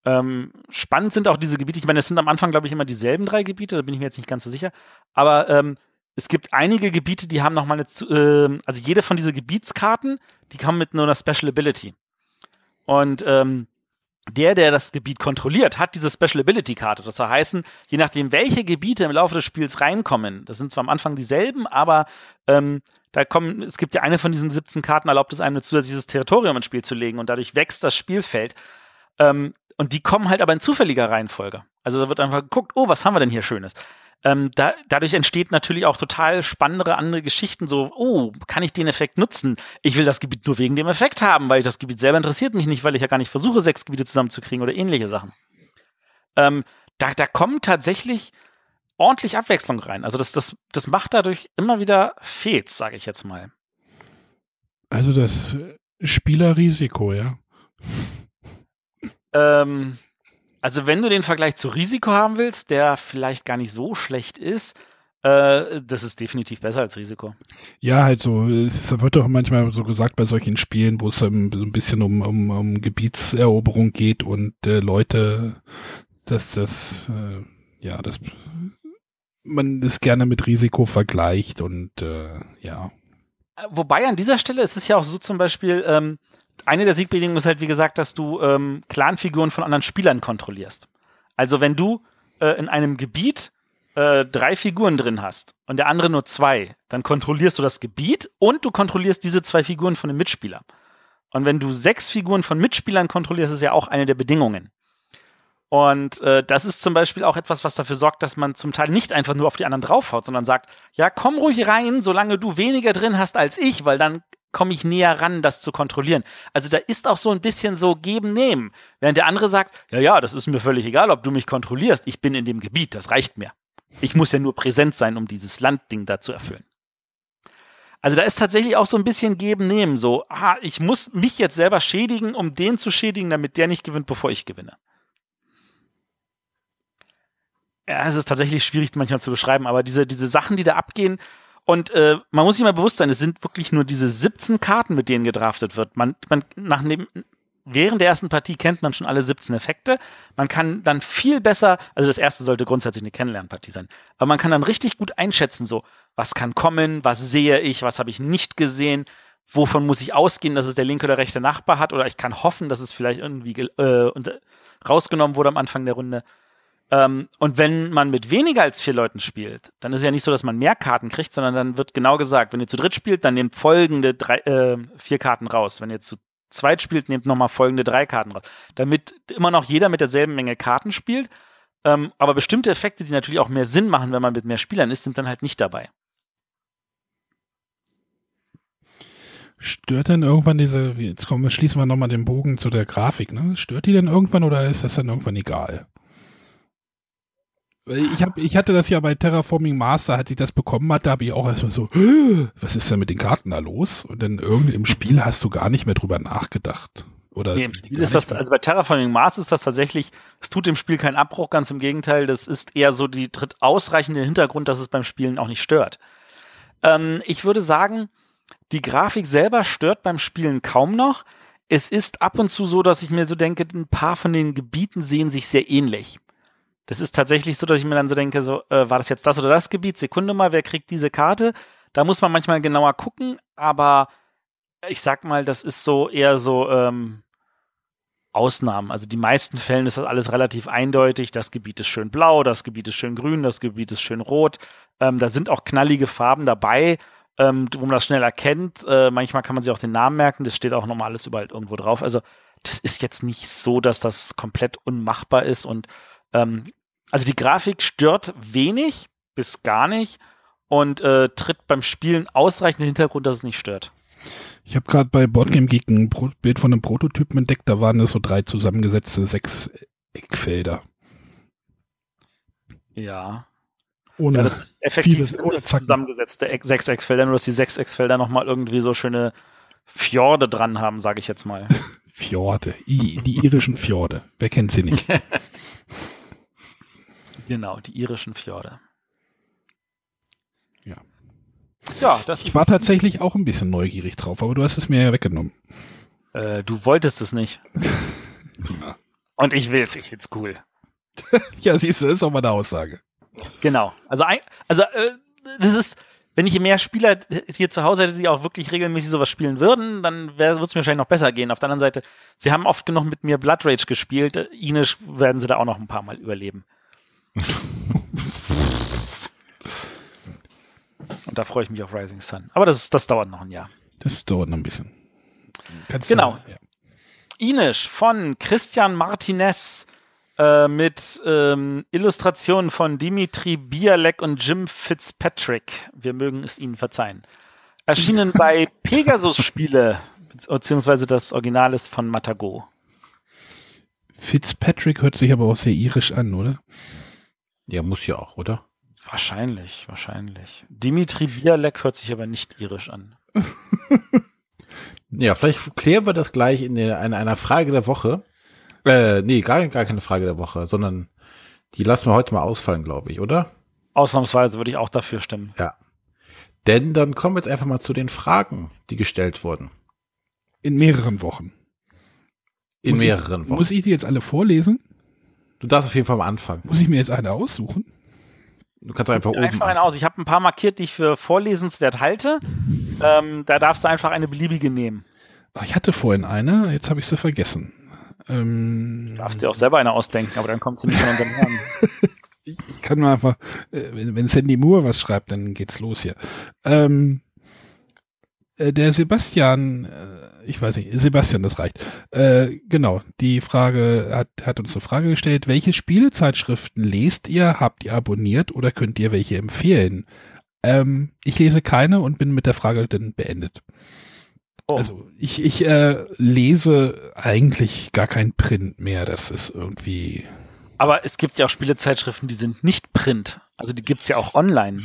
Ähm, spannend sind auch diese Gebiete. Ich meine, es sind am Anfang, glaube ich, immer dieselben drei Gebiete, da bin ich mir jetzt nicht ganz so sicher. Aber ähm, es gibt einige Gebiete, die haben nochmal eine, ähm, also jede von diesen Gebietskarten, die kommen mit nur einer Special Ability. Und ähm, der, der das Gebiet kontrolliert, hat diese Special Ability Karte. Das soll heißen, je nachdem, welche Gebiete im Laufe des Spiels reinkommen, das sind zwar am Anfang dieselben, aber ähm, da kommen, es gibt ja eine von diesen 17 Karten, erlaubt es einem ein zusätzliches Territorium ins Spiel zu legen und dadurch wächst das Spielfeld. Ähm, und die kommen halt aber in zufälliger Reihenfolge. Also da wird einfach geguckt, oh, was haben wir denn hier Schönes? Ähm, da, dadurch entsteht natürlich auch total spannendere andere Geschichten, so, oh, kann ich den Effekt nutzen? Ich will das Gebiet nur wegen dem Effekt haben, weil das Gebiet selber interessiert mich nicht, weil ich ja gar nicht versuche, sechs Gebiete zusammenzukriegen oder ähnliche Sachen. Ähm, da, da kommt tatsächlich ordentlich Abwechslung rein. Also das, das, das macht dadurch immer wieder Fets, sage ich jetzt mal. Also das Spielerrisiko, ja. Ähm, also wenn du den Vergleich zu Risiko haben willst, der vielleicht gar nicht so schlecht ist, äh, das ist definitiv besser als Risiko. Ja, halt so. Es wird doch manchmal so gesagt bei solchen Spielen, wo es ähm, so ein bisschen um, um, um Gebietseroberung geht und äh, Leute, dass das, äh, ja, das man es gerne mit Risiko vergleicht und äh, ja. Äh, Wobei an dieser Stelle ist es ja auch so zum Beispiel, ähm, eine der Siegbedingungen ist halt, wie gesagt, dass du ähm, Clanfiguren von anderen Spielern kontrollierst. Also wenn du äh, in einem Gebiet äh, drei Figuren drin hast und der andere nur zwei, dann kontrollierst du das Gebiet und du kontrollierst diese zwei Figuren von dem Mitspieler. Und wenn du sechs Figuren von Mitspielern kontrollierst, ist ja auch eine der Bedingungen. Und äh, das ist zum Beispiel auch etwas, was dafür sorgt, dass man zum Teil nicht einfach nur auf die anderen draufhaut, sondern sagt, ja, komm ruhig rein, solange du weniger drin hast als ich, weil dann komme ich näher ran, das zu kontrollieren. Also da ist auch so ein bisschen so geben, nehmen. Während der andere sagt, ja, ja, das ist mir völlig egal, ob du mich kontrollierst, ich bin in dem Gebiet, das reicht mir. Ich muss ja nur präsent sein, um dieses Landding da zu erfüllen. Also da ist tatsächlich auch so ein bisschen geben, nehmen, so, ah, ich muss mich jetzt selber schädigen, um den zu schädigen, damit der nicht gewinnt, bevor ich gewinne. Ja, es ist tatsächlich schwierig manchmal zu beschreiben, aber diese, diese Sachen, die da abgehen, und äh, man muss sich mal bewusst sein, es sind wirklich nur diese 17 Karten, mit denen gedraftet wird. Man, man nach dem, während der ersten Partie kennt man schon alle 17 Effekte. Man kann dann viel besser, also das erste sollte grundsätzlich eine Kennenlernpartie sein, aber man kann dann richtig gut einschätzen, so, was kann kommen, was sehe ich, was habe ich nicht gesehen, wovon muss ich ausgehen, dass es der linke oder rechte Nachbar hat, oder ich kann hoffen, dass es vielleicht irgendwie äh, und, rausgenommen wurde am Anfang der Runde. Ähm, und wenn man mit weniger als vier Leuten spielt, dann ist es ja nicht so, dass man mehr Karten kriegt, sondern dann wird genau gesagt, wenn ihr zu dritt spielt, dann nehmt folgende drei, äh, vier Karten raus. Wenn ihr zu zweit spielt, nehmt nochmal folgende drei Karten raus. Damit immer noch jeder mit derselben Menge Karten spielt. Ähm, aber bestimmte Effekte, die natürlich auch mehr Sinn machen, wenn man mit mehr Spielern ist, sind dann halt nicht dabei. Stört denn irgendwann diese, jetzt kommen schließen wir nochmal den Bogen zu der Grafik, ne? Stört die denn irgendwann oder ist das dann irgendwann egal? Ich, hab, ich hatte das ja bei Terraforming Master, als ich das bekommen hatte, habe ich auch erstmal so, was ist denn mit den Karten da los? Und dann irgendwie im Spiel hast du gar nicht mehr drüber nachgedacht. Oder nee, im Spiel ist das, also bei Terraforming Mars ist das tatsächlich, es tut dem Spiel keinen Abbruch, ganz im Gegenteil, das ist eher so die tritt ausreichend in den Hintergrund, dass es beim Spielen auch nicht stört. Ähm, ich würde sagen, die Grafik selber stört beim Spielen kaum noch. Es ist ab und zu so, dass ich mir so denke, ein paar von den Gebieten sehen sich sehr ähnlich. Das ist tatsächlich so, dass ich mir dann so denke, so, äh, war das jetzt das oder das Gebiet? Sekunde mal, wer kriegt diese Karte? Da muss man manchmal genauer gucken, aber ich sag mal, das ist so eher so ähm, Ausnahmen. Also die meisten Fällen ist das alles relativ eindeutig. Das Gebiet ist schön blau, das Gebiet ist schön grün, das Gebiet ist schön rot. Ähm, da sind auch knallige Farben dabei, ähm, wo man das schnell erkennt. Äh, manchmal kann man sich auch den Namen merken. Das steht auch nochmal alles überall irgendwo drauf. Also das ist jetzt nicht so, dass das komplett unmachbar ist. Und ähm, also die Grafik stört wenig bis gar nicht und äh, tritt beim Spielen ausreichend in den Hintergrund, dass es nicht stört. Ich habe gerade bei Boardgame Geek ein Pro Bild von einem Prototypen entdeckt, da waren das so drei zusammengesetzte sechs Eckfelder. Ja. Ohne ja, das ist effektiv viele, ohne zusammengesetzte Eck- Sechsecksfelder, nur dass die Sechsecksfelder nochmal irgendwie so schöne Fjorde dran haben, sage ich jetzt mal. Fjorde, I, die irischen Fjorde. Wer kennt sie nicht? genau, die irischen Fjorde. Ja. Ja, das Ich war tatsächlich auch ein bisschen neugierig drauf, aber du hast es mir ja weggenommen. Äh, du wolltest es nicht. Und ich will's, ich find's cool. Ja, siehst du, das ist auch mal eine Aussage. Genau. Also, also äh, das ist, wenn ich mehr Spieler hier zu Hause hätte, die auch wirklich regelmäßig sowas spielen würden, dann würde es mir wahrscheinlich noch besser gehen. Auf der anderen Seite, sie haben oft genug mit mir Blood Rage gespielt. Äh, Inisch werden sie da auch noch ein paar Mal überleben. Und da freue ich mich auf Rising Sun. Aber das, das dauert noch ein Jahr. Das dauert noch ein bisschen. Kannst Genau. Du, ja. Inisch von Christian Martinez äh, mit ähm, Illustrationen von Dimitri Bialek und Jim Fitzpatrick. Wir mögen es Ihnen verzeihen. Erschienen bei Pegasus Spiele, beziehungsweise das Original ist von Matago. Fitzpatrick hört sich aber auch sehr irisch an, oder? Ja, muss ja auch, oder? Wahrscheinlich, wahrscheinlich. Dimitri Bialek hört sich aber nicht irisch an. Ja, vielleicht klären wir das gleich in, der, in einer Frage der Woche. Äh, nee, gar, gar keine Frage der Woche, sondern die lassen wir heute mal ausfallen, glaube ich, oder? Ausnahmsweise würde ich auch dafür stimmen. Ja. Denn dann kommen wir jetzt einfach mal zu den Fragen, die gestellt wurden. In mehreren Wochen. In Muss ich- mehreren Wochen. Muss ich die jetzt alle vorlesen? Du darfst auf jeden Fall mal anfangen. Muss ich mir jetzt eine aussuchen? Du kannst einfach oben Einfach einen anfangen. aus. Ich habe ein paar markiert, die ich für vorlesenswert halte. Ähm, da darfst du einfach eine beliebige nehmen. Ach, ich hatte vorhin eine, jetzt habe ich sie vergessen. Ähm, Du darfst dir auch selber eine ausdenken, aber dann kommt sie nicht von unseren Herren. ich kann mal einfach, äh, wenn, wenn Sandy Moore was schreibt, dann geht's los hier. Ähm, äh, der Sebastian, äh, ich weiß nicht, Sebastian, das reicht. Äh, genau, die Frage hat, hat uns eine Frage gestellt. Welche Spielezeitschriften lest ihr, habt ihr abonniert oder könnt ihr welche empfehlen? Ähm, ich lese keine und bin mit der Frage dann beendet. Oh. Also ich, ich äh, lese eigentlich gar kein Print mehr. Das ist irgendwie. Aber es gibt ja auch Spielezeitschriften, die sind nicht Print. Also die gibt's ja auch online.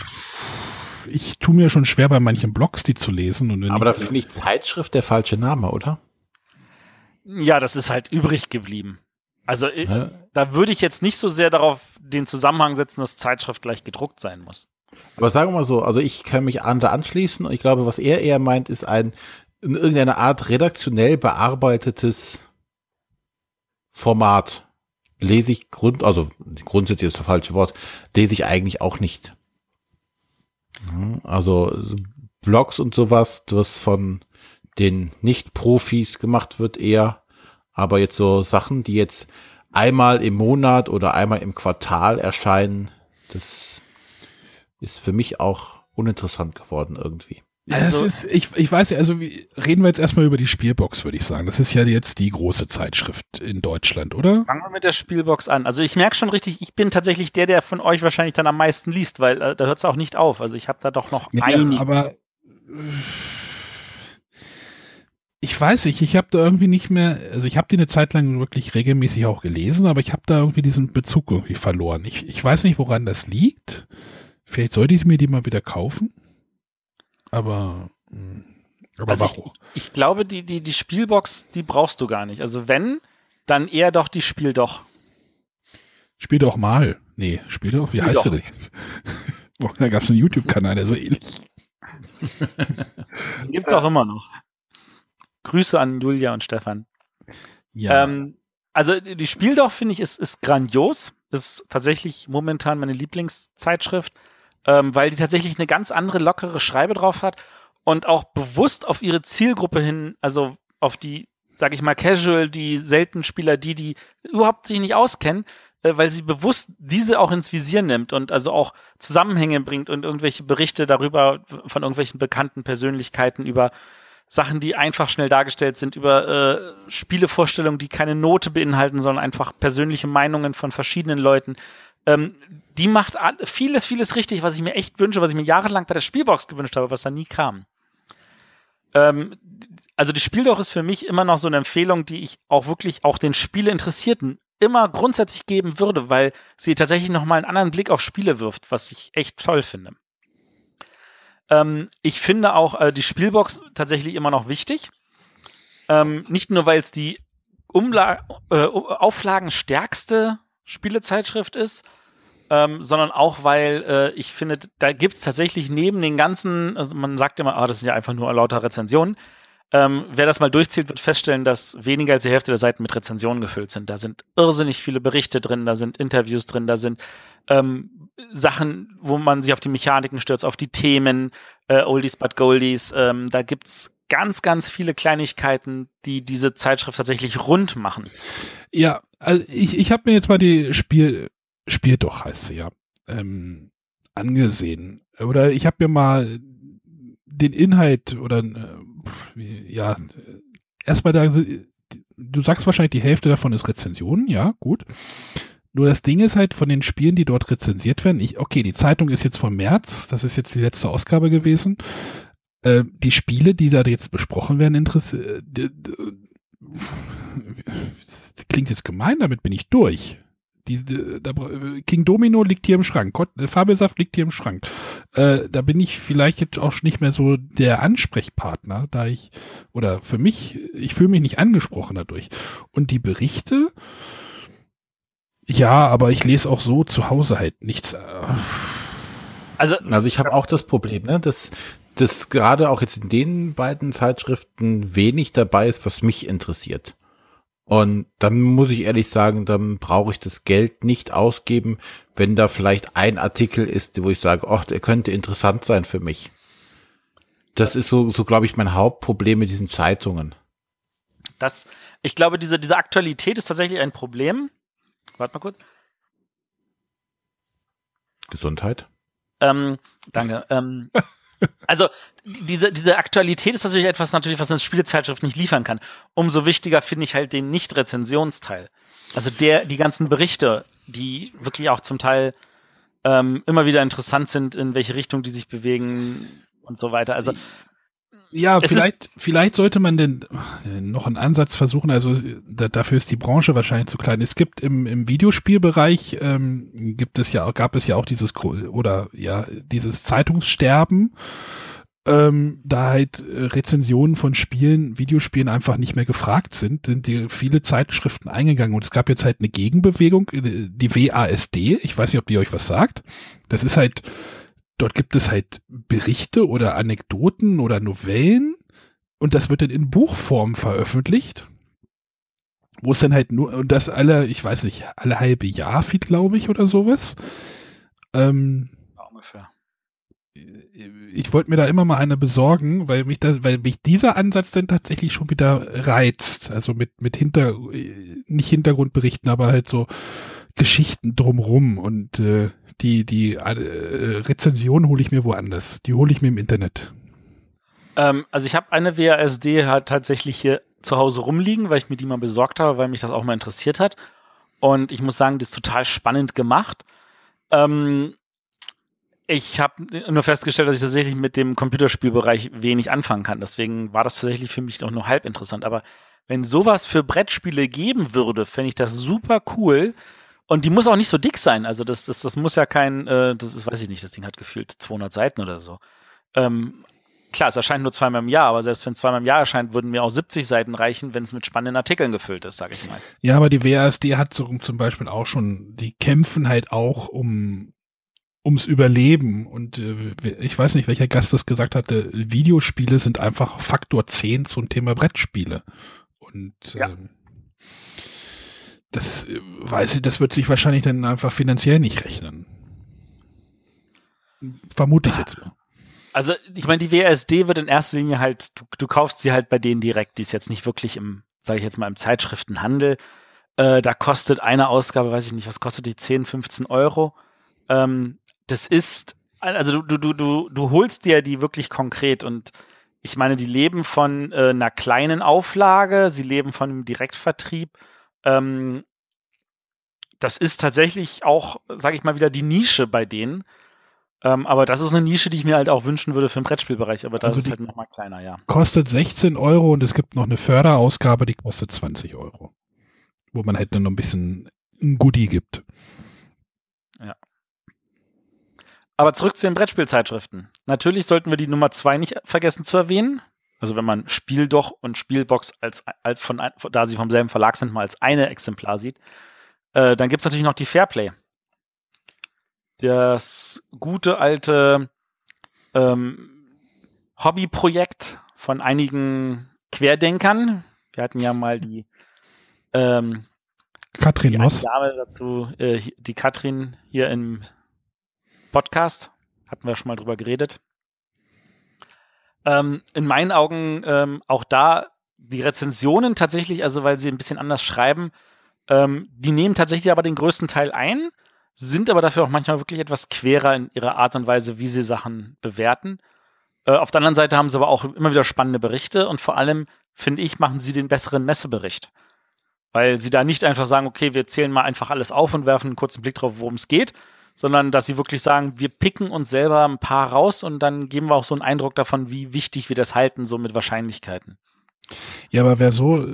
Ich tue mir schon schwer bei manchen Blogs, die zu lesen. Und wenn Aber da finde ich Zeitschrift der falsche Name, oder? Ja, das ist halt übrig geblieben. Also äh, Hä? da würde ich jetzt nicht so sehr darauf den Zusammenhang setzen, dass Zeitschrift gleich gedruckt sein muss. Aber sagen wir mal so, also ich kann mich an da anschließen und ich glaube, was er eher meint, ist ein in irgendeiner Art redaktionell bearbeitetes Format. Lese ich Grund, also grundsätzlich ist das falsche Wort, lese ich eigentlich auch nicht. Mhm, Also so Blogs und sowas, was von den Nicht-Profis gemacht wird eher, aber jetzt so Sachen, die jetzt einmal im Monat oder einmal im Quartal erscheinen, das ist für mich auch uninteressant geworden irgendwie. Ja, Also- es ist, ich, ich weiß ja, also wie, reden wir jetzt erstmal über die Spielbox, würde ich sagen. Das ist ja jetzt die große Zeitschrift in Deutschland, oder? Fangen wir mit der Spielbox an. Also ich merke schon richtig, ich bin tatsächlich der, der von euch wahrscheinlich dann am meisten liest, weil äh, da hört es auch nicht auf. Also ich habe da doch noch Ja, einige. aber äh, ich weiß nicht, ich habe da irgendwie nicht mehr, also ich habe die eine Zeit lang wirklich regelmäßig auch gelesen, aber ich habe da irgendwie diesen Bezug irgendwie verloren. Ich, ich weiß nicht, woran das liegt. Vielleicht sollte ich mir die mal wieder kaufen. Aber, hm, aber Also warum? Ich, ich glaube, die, die, die Spielbox, die brauchst du gar nicht. Also wenn, dann eher doch die Spiel doch. Spiel doch mal. Nee, spiel doch, wie Spiel heißt doch. du denn? Da gab es einen YouTube-Kanal, der so ähnlich. Gibt's auch immer noch. Grüße an Julia und Stefan. Ja. Ähm, also die Spiel doch, finde ich, ist, ist grandios. Ist tatsächlich momentan meine Lieblingszeitschrift, ähm, weil die tatsächlich eine ganz andere, lockere Schreibe drauf hat und auch bewusst auf ihre Zielgruppe hin, also auf die, sag ich mal, Casual, die seltenen Spieler, die, die überhaupt sich nicht auskennen, äh, weil sie bewusst diese auch ins Visier nimmt und also auch Zusammenhänge bringt und irgendwelche Berichte darüber von irgendwelchen bekannten Persönlichkeiten über Sachen, die einfach schnell dargestellt sind, über äh, Spielevorstellungen, die keine Note beinhalten, sondern einfach persönliche Meinungen von verschiedenen Leuten. Ähm, die macht vieles, vieles richtig, was ich mir echt wünsche, was ich mir jahrelang bei der Spielbox gewünscht habe, was da nie kam. Ähm, also die Spieldoch ist für mich immer noch so eine Empfehlung, die ich auch wirklich auch den Spieleinteressierten immer grundsätzlich geben würde, weil sie tatsächlich nochmal einen anderen Blick auf Spiele wirft, was ich echt toll finde. Ähm, ich finde auch äh, die Spielbox tatsächlich immer noch wichtig. Ähm, nicht nur, weil es die Umla äh, auflagenstärkste Spielezeitschrift ist, ähm, sondern auch, weil äh, ich finde, da gibt es tatsächlich neben den ganzen, also man sagt immer, ah, das sind ja einfach nur lauter Rezensionen. Ähm, wer das mal durchzieht, wird feststellen, dass weniger als die Hälfte der Seiten mit Rezensionen gefüllt sind. Da sind irrsinnig viele Berichte drin, da sind Interviews drin, da sind ähm, Sachen, wo man sich auf die Mechaniken stürzt, auf die Themen, äh, Oldies but Goldies. Ähm, da gibt's ganz, ganz viele Kleinigkeiten, die diese Zeitschrift tatsächlich rund machen. Ja, also ich, ich habe mir jetzt mal die Spiel, Spiel doch heißt sie ja, ähm, angesehen. Oder ich habe mir mal den Inhalt oder äh, ja, erstmal da, du sagst wahrscheinlich, die Hälfte davon ist Rezension, ja, gut. Nur das Ding ist halt von den Spielen, die dort rezensiert werden, ich, okay, die Zeitung ist jetzt vom März, das ist jetzt die letzte Ausgabe gewesen. Äh, die Spiele, die da jetzt besprochen werden, interessiert klingt jetzt gemein, damit bin ich durch. Die, die, da, King Domino liegt hier im Schrank, äh, Fabelsaft liegt hier im Schrank. Äh, da bin ich vielleicht jetzt auch nicht mehr so der Ansprechpartner, da ich, oder für mich, ich fühle mich nicht angesprochen dadurch. Und die Berichte, ja, aber ich lese auch so zu Hause halt nichts. Äh, Also, Also ich habe auch das Problem, ne, dass, dass gerade auch jetzt in den beiden Zeitschriften wenig dabei ist, was mich interessiert. Und dann muss ich ehrlich sagen, dann brauche ich das Geld nicht ausgeben, wenn da vielleicht ein Artikel ist, wo ich sage, ach, der könnte interessant sein für mich. Das ist so, so glaube ich, mein Hauptproblem mit diesen Zeitungen. das, ich glaube, diese, diese Aktualität ist tatsächlich ein Problem. Warte mal kurz. Gesundheit. Ähm, danke. Ähm, also diese, diese Aktualität ist natürlich etwas, natürlich, was eine Spielezeitschrift nicht liefern kann. Umso wichtiger finde ich halt den Nicht-Rezensionsteil. Also der, die ganzen Berichte, die wirklich auch zum Teil ähm, immer wieder interessant sind, in welche Richtung die sich bewegen und so weiter. Also Ja, Es vielleicht, vielleicht sollte man denn noch einen Ansatz versuchen. Also da, dafür ist die Branche wahrscheinlich zu klein. Es gibt im, im Videospielbereich ähm, gibt es ja, gab es ja auch dieses oder ja dieses Zeitungssterben, ähm, da halt äh, Rezensionen von Spielen, Videospielen einfach nicht mehr gefragt sind, sind die viele Zeitschriften eingegangen und es gab jetzt halt eine Gegenbewegung, äh, die WASD. Ich weiß nicht, ob die euch was sagt. Das ist halt dort gibt es halt Berichte oder Anekdoten oder Novellen und das wird dann in Buchform veröffentlicht. Wo es dann halt nur, und das alle, ich weiß nicht, alle halbe Jahr, glaube ich, oder sowas. Ähm, ungefähr. ich wollte mir da immer mal eine besorgen, weil mich das, weil mich dieser Ansatz dann tatsächlich schon wieder reizt. Also mit, mit Hinter, nicht Hintergrundberichten, aber halt so Geschichten drumrum und äh, die, die äh, Rezension hole ich mir woanders. Die hole ich mir im Internet. Ähm, also ich habe eine WASD halt tatsächlich hier zu Hause rumliegen, weil ich mir die mal besorgt habe, weil mich das auch mal interessiert hat. Und ich muss sagen, die ist total spannend gemacht. Ähm, Ich habe nur festgestellt, dass ich tatsächlich mit dem Computerspielbereich wenig anfangen kann. Deswegen war das tatsächlich für mich auch nur halb interessant. Aber wenn sowas für Brettspiele geben würde, fände ich das super cool. Und die muss auch nicht so dick sein. Also das, das, das muss ja kein, äh, das ist, weiß ich nicht, das Ding hat gefühlt 200 Seiten oder so. Ähm, klar, es erscheint nur zweimal im Jahr, aber selbst wenn es zweimal im Jahr erscheint, würden mir auch 70 Seiten reichen, wenn es mit spannenden Artikeln gefüllt ist, sage ich mal. Ja, aber die WASD hat so, zum Beispiel auch schon, die kämpfen halt auch um ums Überleben. Und äh, ich weiß nicht, welcher Gast das gesagt hatte, Videospiele sind einfach Faktor 10 zum Thema Brettspiele. Und ja. ähm, das weiß ich, das wird sich wahrscheinlich dann einfach finanziell nicht rechnen. Vermute ich jetzt mal. Also, ich meine, die WSD wird in erster Linie halt, du, du kaufst sie halt bei denen direkt, die ist jetzt nicht wirklich im, sage ich jetzt mal, im Zeitschriftenhandel. Äh, da kostet eine Ausgabe, weiß ich nicht, was kostet die, 10, 15 Euro. Ähm, das ist, also du, du, du, du holst dir die wirklich konkret und ich meine, die leben von äh, einer kleinen Auflage, sie leben von einem Direktvertrieb. Ähm, das ist tatsächlich auch, sage ich mal wieder, die Nische bei denen. Ähm, aber das ist eine Nische, die ich mir halt auch wünschen würde für den Brettspielbereich, aber das also ist halt nochmal kleiner, ja. Kostet 16 Euro und es gibt noch eine Förderausgabe, die kostet 20 Euro. Wo man halt nur noch ein bisschen ein Goodie gibt. Ja. Aber zurück zu den Brettspielzeitschriften. Natürlich sollten wir die Nummer zwei nicht vergessen zu erwähnen. Also wenn man Spieldoch und Spielbox als, als von, da sie vom selben Verlag sind, mal als eine Exemplar sieht, äh, dann gibt es natürlich noch die Fairplay. Das gute alte ähm, Hobbyprojekt von einigen Querdenkern. Wir hatten ja mal die ähm, Katrin die Moss. Dame dazu, äh, die Katrin hier im Podcast. Hatten wir schon mal drüber geredet. Ähm, in meinen Augen ähm, auch da die Rezensionen tatsächlich, also weil sie ein bisschen anders schreiben, ähm, die nehmen tatsächlich aber den größten Teil ein, sind aber dafür auch manchmal wirklich etwas querer in ihrer Art und Weise, wie sie Sachen bewerten. Äh, auf der anderen Seite haben sie aber auch immer wieder spannende Berichte und vor allem, finde ich, machen sie den besseren Messebericht. Weil sie da nicht einfach sagen, okay, wir zählen mal einfach alles auf und werfen einen kurzen Blick drauf, worum es geht, sondern dass sie wirklich sagen, wir picken uns selber ein paar raus und dann geben wir auch so einen Eindruck davon, wie wichtig wir das halten, so mit Wahrscheinlichkeiten. Ja, aber wer so,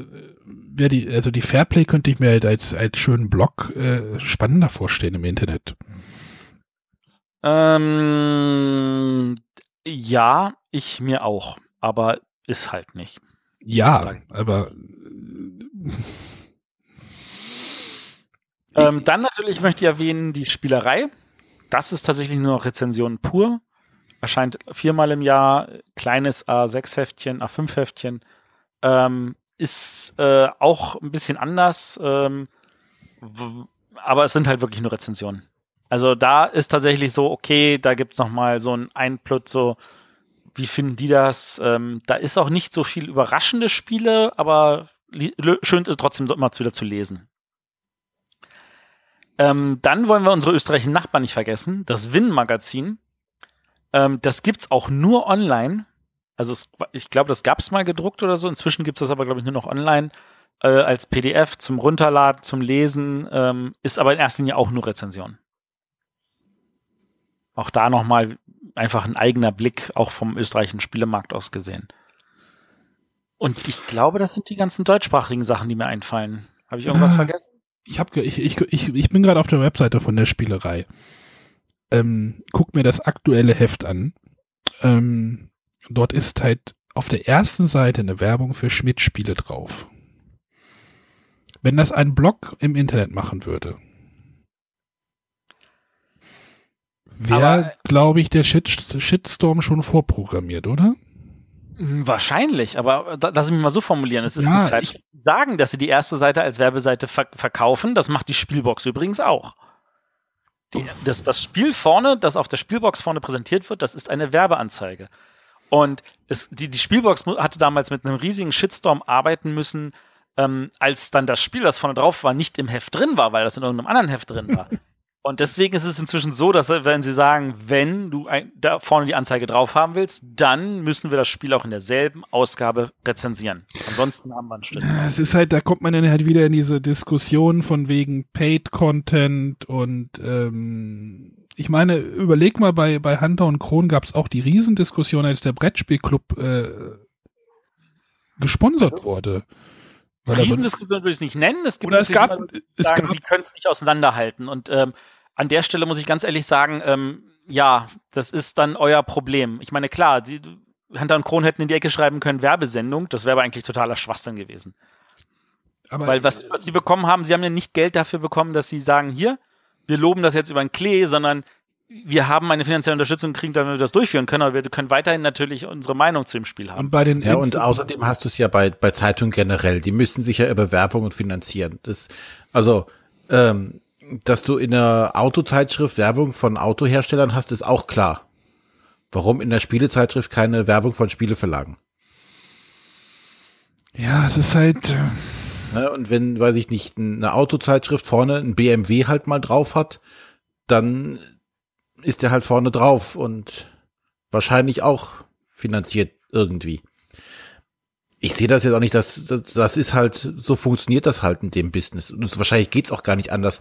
wer die, also die Fairplay könnte ich mir halt als, als schönen Blog äh, spannender vorstellen im Internet. Ähm, ja, ich mir auch, aber ist halt nicht. Ja, aber ähm, dann natürlich möchte ich erwähnen die Spielerei. Das ist tatsächlich nur noch Rezension pur. Erscheint viermal im Jahr, kleines A6-Heftchen, A5-Heftchen. Ähm, ist äh, auch ein bisschen anders, ähm, aber es sind halt wirklich nur Rezensionen. Also da ist tatsächlich so, okay, da gibt es nochmal so ein Einplut, so, wie finden die das? Ähm, da ist auch nicht so viel überraschende Spiele, aber schön ist trotzdem immer wieder zu lesen. Ähm, dann wollen wir unsere österreichischen Nachbarn nicht vergessen, das Win-Magazin. Ähm, das gibt's auch nur online. Also es, ich glaube, das gab's mal gedruckt oder so. Inzwischen gibt's das aber, glaube ich, nur noch online äh, als PDF zum Runterladen, zum Lesen. Ähm, ist aber in erster Linie auch nur Rezension. Auch da nochmal einfach ein eigener Blick, auch vom österreichischen Spielemarkt aus gesehen. Und ich glaube, das sind die ganzen deutschsprachigen Sachen, die mir einfallen. Habe ich irgendwas ah, vergessen? Ich, hab, ich, ich, ich, ich bin gerade auf der Webseite von der Spielerei. Ähm, guck mir das aktuelle Heft an. Ähm, dort ist halt auf der ersten Seite eine Werbung für Schmidt-Spiele drauf. Wenn das ein Blog im Internet machen würde, wäre, glaube ich, der Shit Shitstorm schon vorprogrammiert, oder? Hm, wahrscheinlich, aber da, lass mich mal so formulieren. Es ist ja, die Zeit. Ich, sagen, dass sie die erste Seite als Werbeseite ver verkaufen. Das macht die Spielbox übrigens auch. Die, das, das Spiel vorne, das auf der Spielbox vorne präsentiert wird, das ist eine Werbeanzeige. Und es, die, die Spielbox hatte damals mit einem riesigen Shitstorm arbeiten müssen, ähm, als dann das Spiel, das vorne drauf war, nicht im Heft drin war, weil das in irgendeinem anderen Heft drin war. Und deswegen ist es inzwischen so, dass wenn sie sagen, wenn du ein, da vorne die Anzeige drauf haben willst, dann müssen wir das Spiel auch in derselben Ausgabe rezensieren. Ansonsten haben wir einen Schritt. Ja, es ist halt, da kommt man dann halt wieder in diese Diskussion von wegen Paid Content und ähm, Ich meine, überleg mal, bei, bei Hunter und Kron gab es auch die Riesendiskussion, als der Brettspielclub äh, gesponsert also, wurde. Riesendiskussion würde ich es nicht nennen. Es gibt Oder es gab, Leute, es sagen, gab, sie können es nicht auseinanderhalten. Und ähm, an der Stelle muss ich ganz ehrlich sagen, ähm, ja, das ist dann euer Problem. Ich meine, klar, die, Hunter und Kron hätten in die Ecke schreiben können, Werbesendung, das wäre aber eigentlich totaler Schwachsinn gewesen. Aber Weil was, was sie bekommen haben, sie haben ja nicht Geld dafür bekommen, dass sie sagen, hier, wir loben das jetzt über einen Klee, sondern wir haben eine finanzielle Unterstützung gekriegt, damit wir das durchführen können, aber wir können weiterhin natürlich unsere Meinung zu dem Spiel haben. Und bei den ja, und außerdem hast du es ja bei, bei Zeitungen generell, die müssen sich ja über Werbung finanzieren. Das, also, ähm, dass du in einer Autozeitschrift Werbung von Autoherstellern hast, ist auch klar. Warum in der Spielezeitschrift keine Werbung von Spieleverlagen? Ja, es ist halt. Äh ne, und wenn, weiß ich nicht, eine Autozeitschrift vorne ein BMW halt mal drauf hat, dann ist der halt vorne drauf und wahrscheinlich auch finanziert irgendwie. Ich sehe das jetzt auch nicht, dass das, ist halt, so funktioniert das halt in dem Business. Und wahrscheinlich geht's auch gar nicht anders.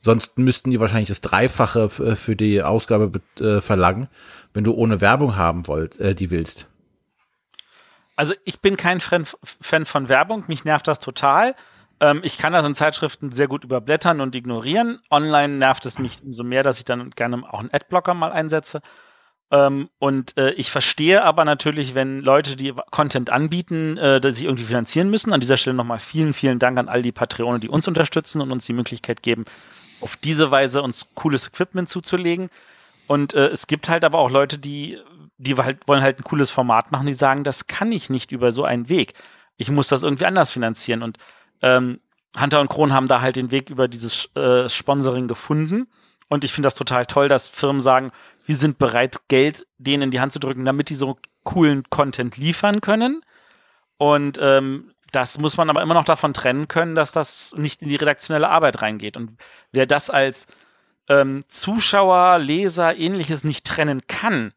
Sonst müssten die wahrscheinlich das Dreifache für die Ausgabe äh, verlangen, wenn du ohne Werbung haben wollt, äh, die willst. Also ich bin kein Fan von Werbung, mich nervt das total. Ähm, ich kann das in Zeitschriften sehr gut überblättern und ignorieren. Online nervt es mich umso mehr, dass ich dann gerne auch einen Adblocker mal einsetze. Ähm, und äh, ich verstehe aber natürlich, wenn Leute, die Content anbieten, äh, dass sie irgendwie finanzieren müssen. An dieser Stelle nochmal vielen, vielen Dank an all die Patreone, die uns unterstützen und uns die Möglichkeit geben, auf diese Weise uns cooles Equipment zuzulegen. Und äh, es gibt halt aber auch Leute, die, die halt, wollen halt ein cooles Format machen, die sagen, das kann ich nicht über so einen Weg. Ich muss das irgendwie anders finanzieren. Und ähm, Hunter und Kron haben da halt den Weg über dieses äh, Sponsoring gefunden. Und ich finde das total toll, dass Firmen sagen, wir sind bereit, Geld denen in die Hand zu drücken, damit die so coolen Content liefern können. Und ähm, das muss man aber immer noch davon trennen können, dass das nicht in die redaktionelle Arbeit reingeht. Und wer das als ähm, Zuschauer, Leser, ähnliches nicht trennen kann,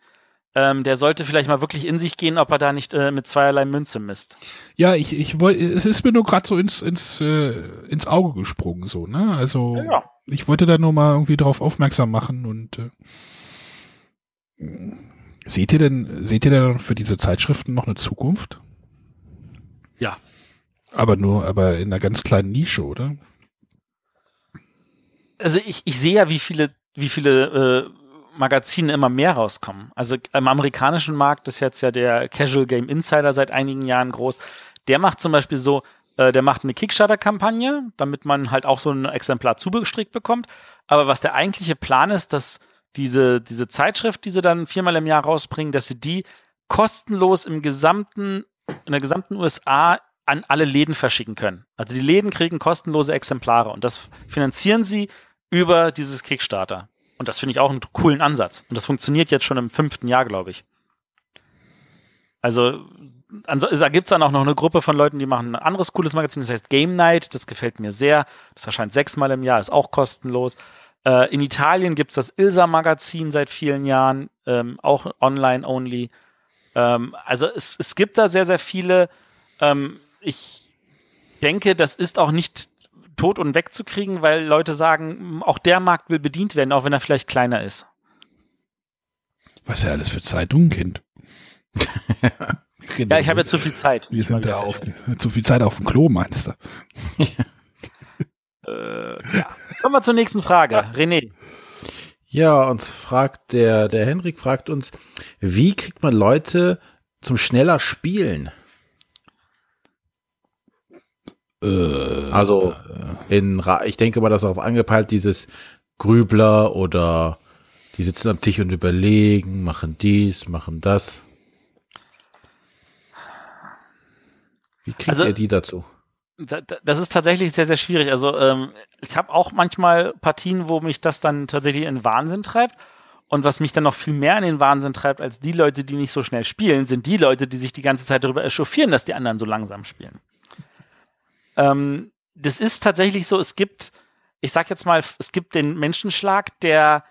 ähm, der sollte vielleicht mal wirklich in sich gehen, ob er da nicht äh, mit zweierlei Münze misst. Ja, ich, ich wollte, es ist mir nur gerade so ins, ins, äh, ins Auge gesprungen, so, ne? Also, ja. ich wollte da nur mal irgendwie drauf aufmerksam machen und äh, seht ihr denn, seht ihr denn für diese Zeitschriften noch eine Zukunft? Ja. Aber nur, aber in einer ganz kleinen Nische, oder? Also ich, ich sehe ja, wie viele, wie viele äh, Magazine immer mehr rauskommen. Also im amerikanischen Markt ist jetzt ja der Casual Game Insider seit einigen Jahren groß. Der macht zum Beispiel so, äh, der macht eine Kickstarter-Kampagne, damit man halt auch so ein Exemplar zugestrickt bekommt. Aber was der eigentliche Plan ist, dass diese, diese Zeitschrift, die sie dann viermal im Jahr rausbringen, dass sie die kostenlos im gesamten, in der gesamten USA an alle Läden verschicken können. Also die Läden kriegen kostenlose Exemplare und das finanzieren sie über dieses Kickstarter. Und das finde ich auch einen coolen Ansatz. Und das funktioniert jetzt schon im fünften Jahr, glaube ich. Also, da gibt es dann auch noch eine Gruppe von Leuten, die machen ein anderes cooles Magazin, das heißt Game Night. Das gefällt mir sehr. Das erscheint sechsmal im Jahr, ist auch kostenlos. Äh, in Italien gibt es das Ilsa-Magazin seit vielen Jahren, ähm, auch online-only. Ähm, also, es, es gibt da sehr, sehr viele. Ähm, ich denke, das ist auch nicht tot und wegzukriegen, weil Leute sagen, auch der Markt will bedient werden, auch wenn er vielleicht kleiner ist. Was er alles für Zeitungen kennt. ja, ich habe ja zu viel Zeit. Wir sind da auf, zu viel Zeit auf dem Klo, meinst du? äh, ja. Kommen wir zur nächsten Frage. René. Ja, uns fragt der, der Henrik fragt uns, wie kriegt man Leute zum schneller Spielen? Äh, also in, ich denke mal, das ist darauf angepeilt, dieses Grübler oder die sitzen am Tisch und überlegen, machen dies, machen das. Wie kriegt also, ihr die dazu? Das ist tatsächlich sehr, sehr schwierig. Also ähm, ich habe auch manchmal Partien, wo mich das dann tatsächlich in Wahnsinn treibt. Und was mich dann noch viel mehr in den Wahnsinn treibt als die Leute, die nicht so schnell spielen, sind die Leute, die sich die ganze Zeit darüber echauffieren, dass die anderen so langsam spielen. Ähm, das ist tatsächlich so, es gibt, ich sag jetzt mal, es gibt den Menschenschlag, der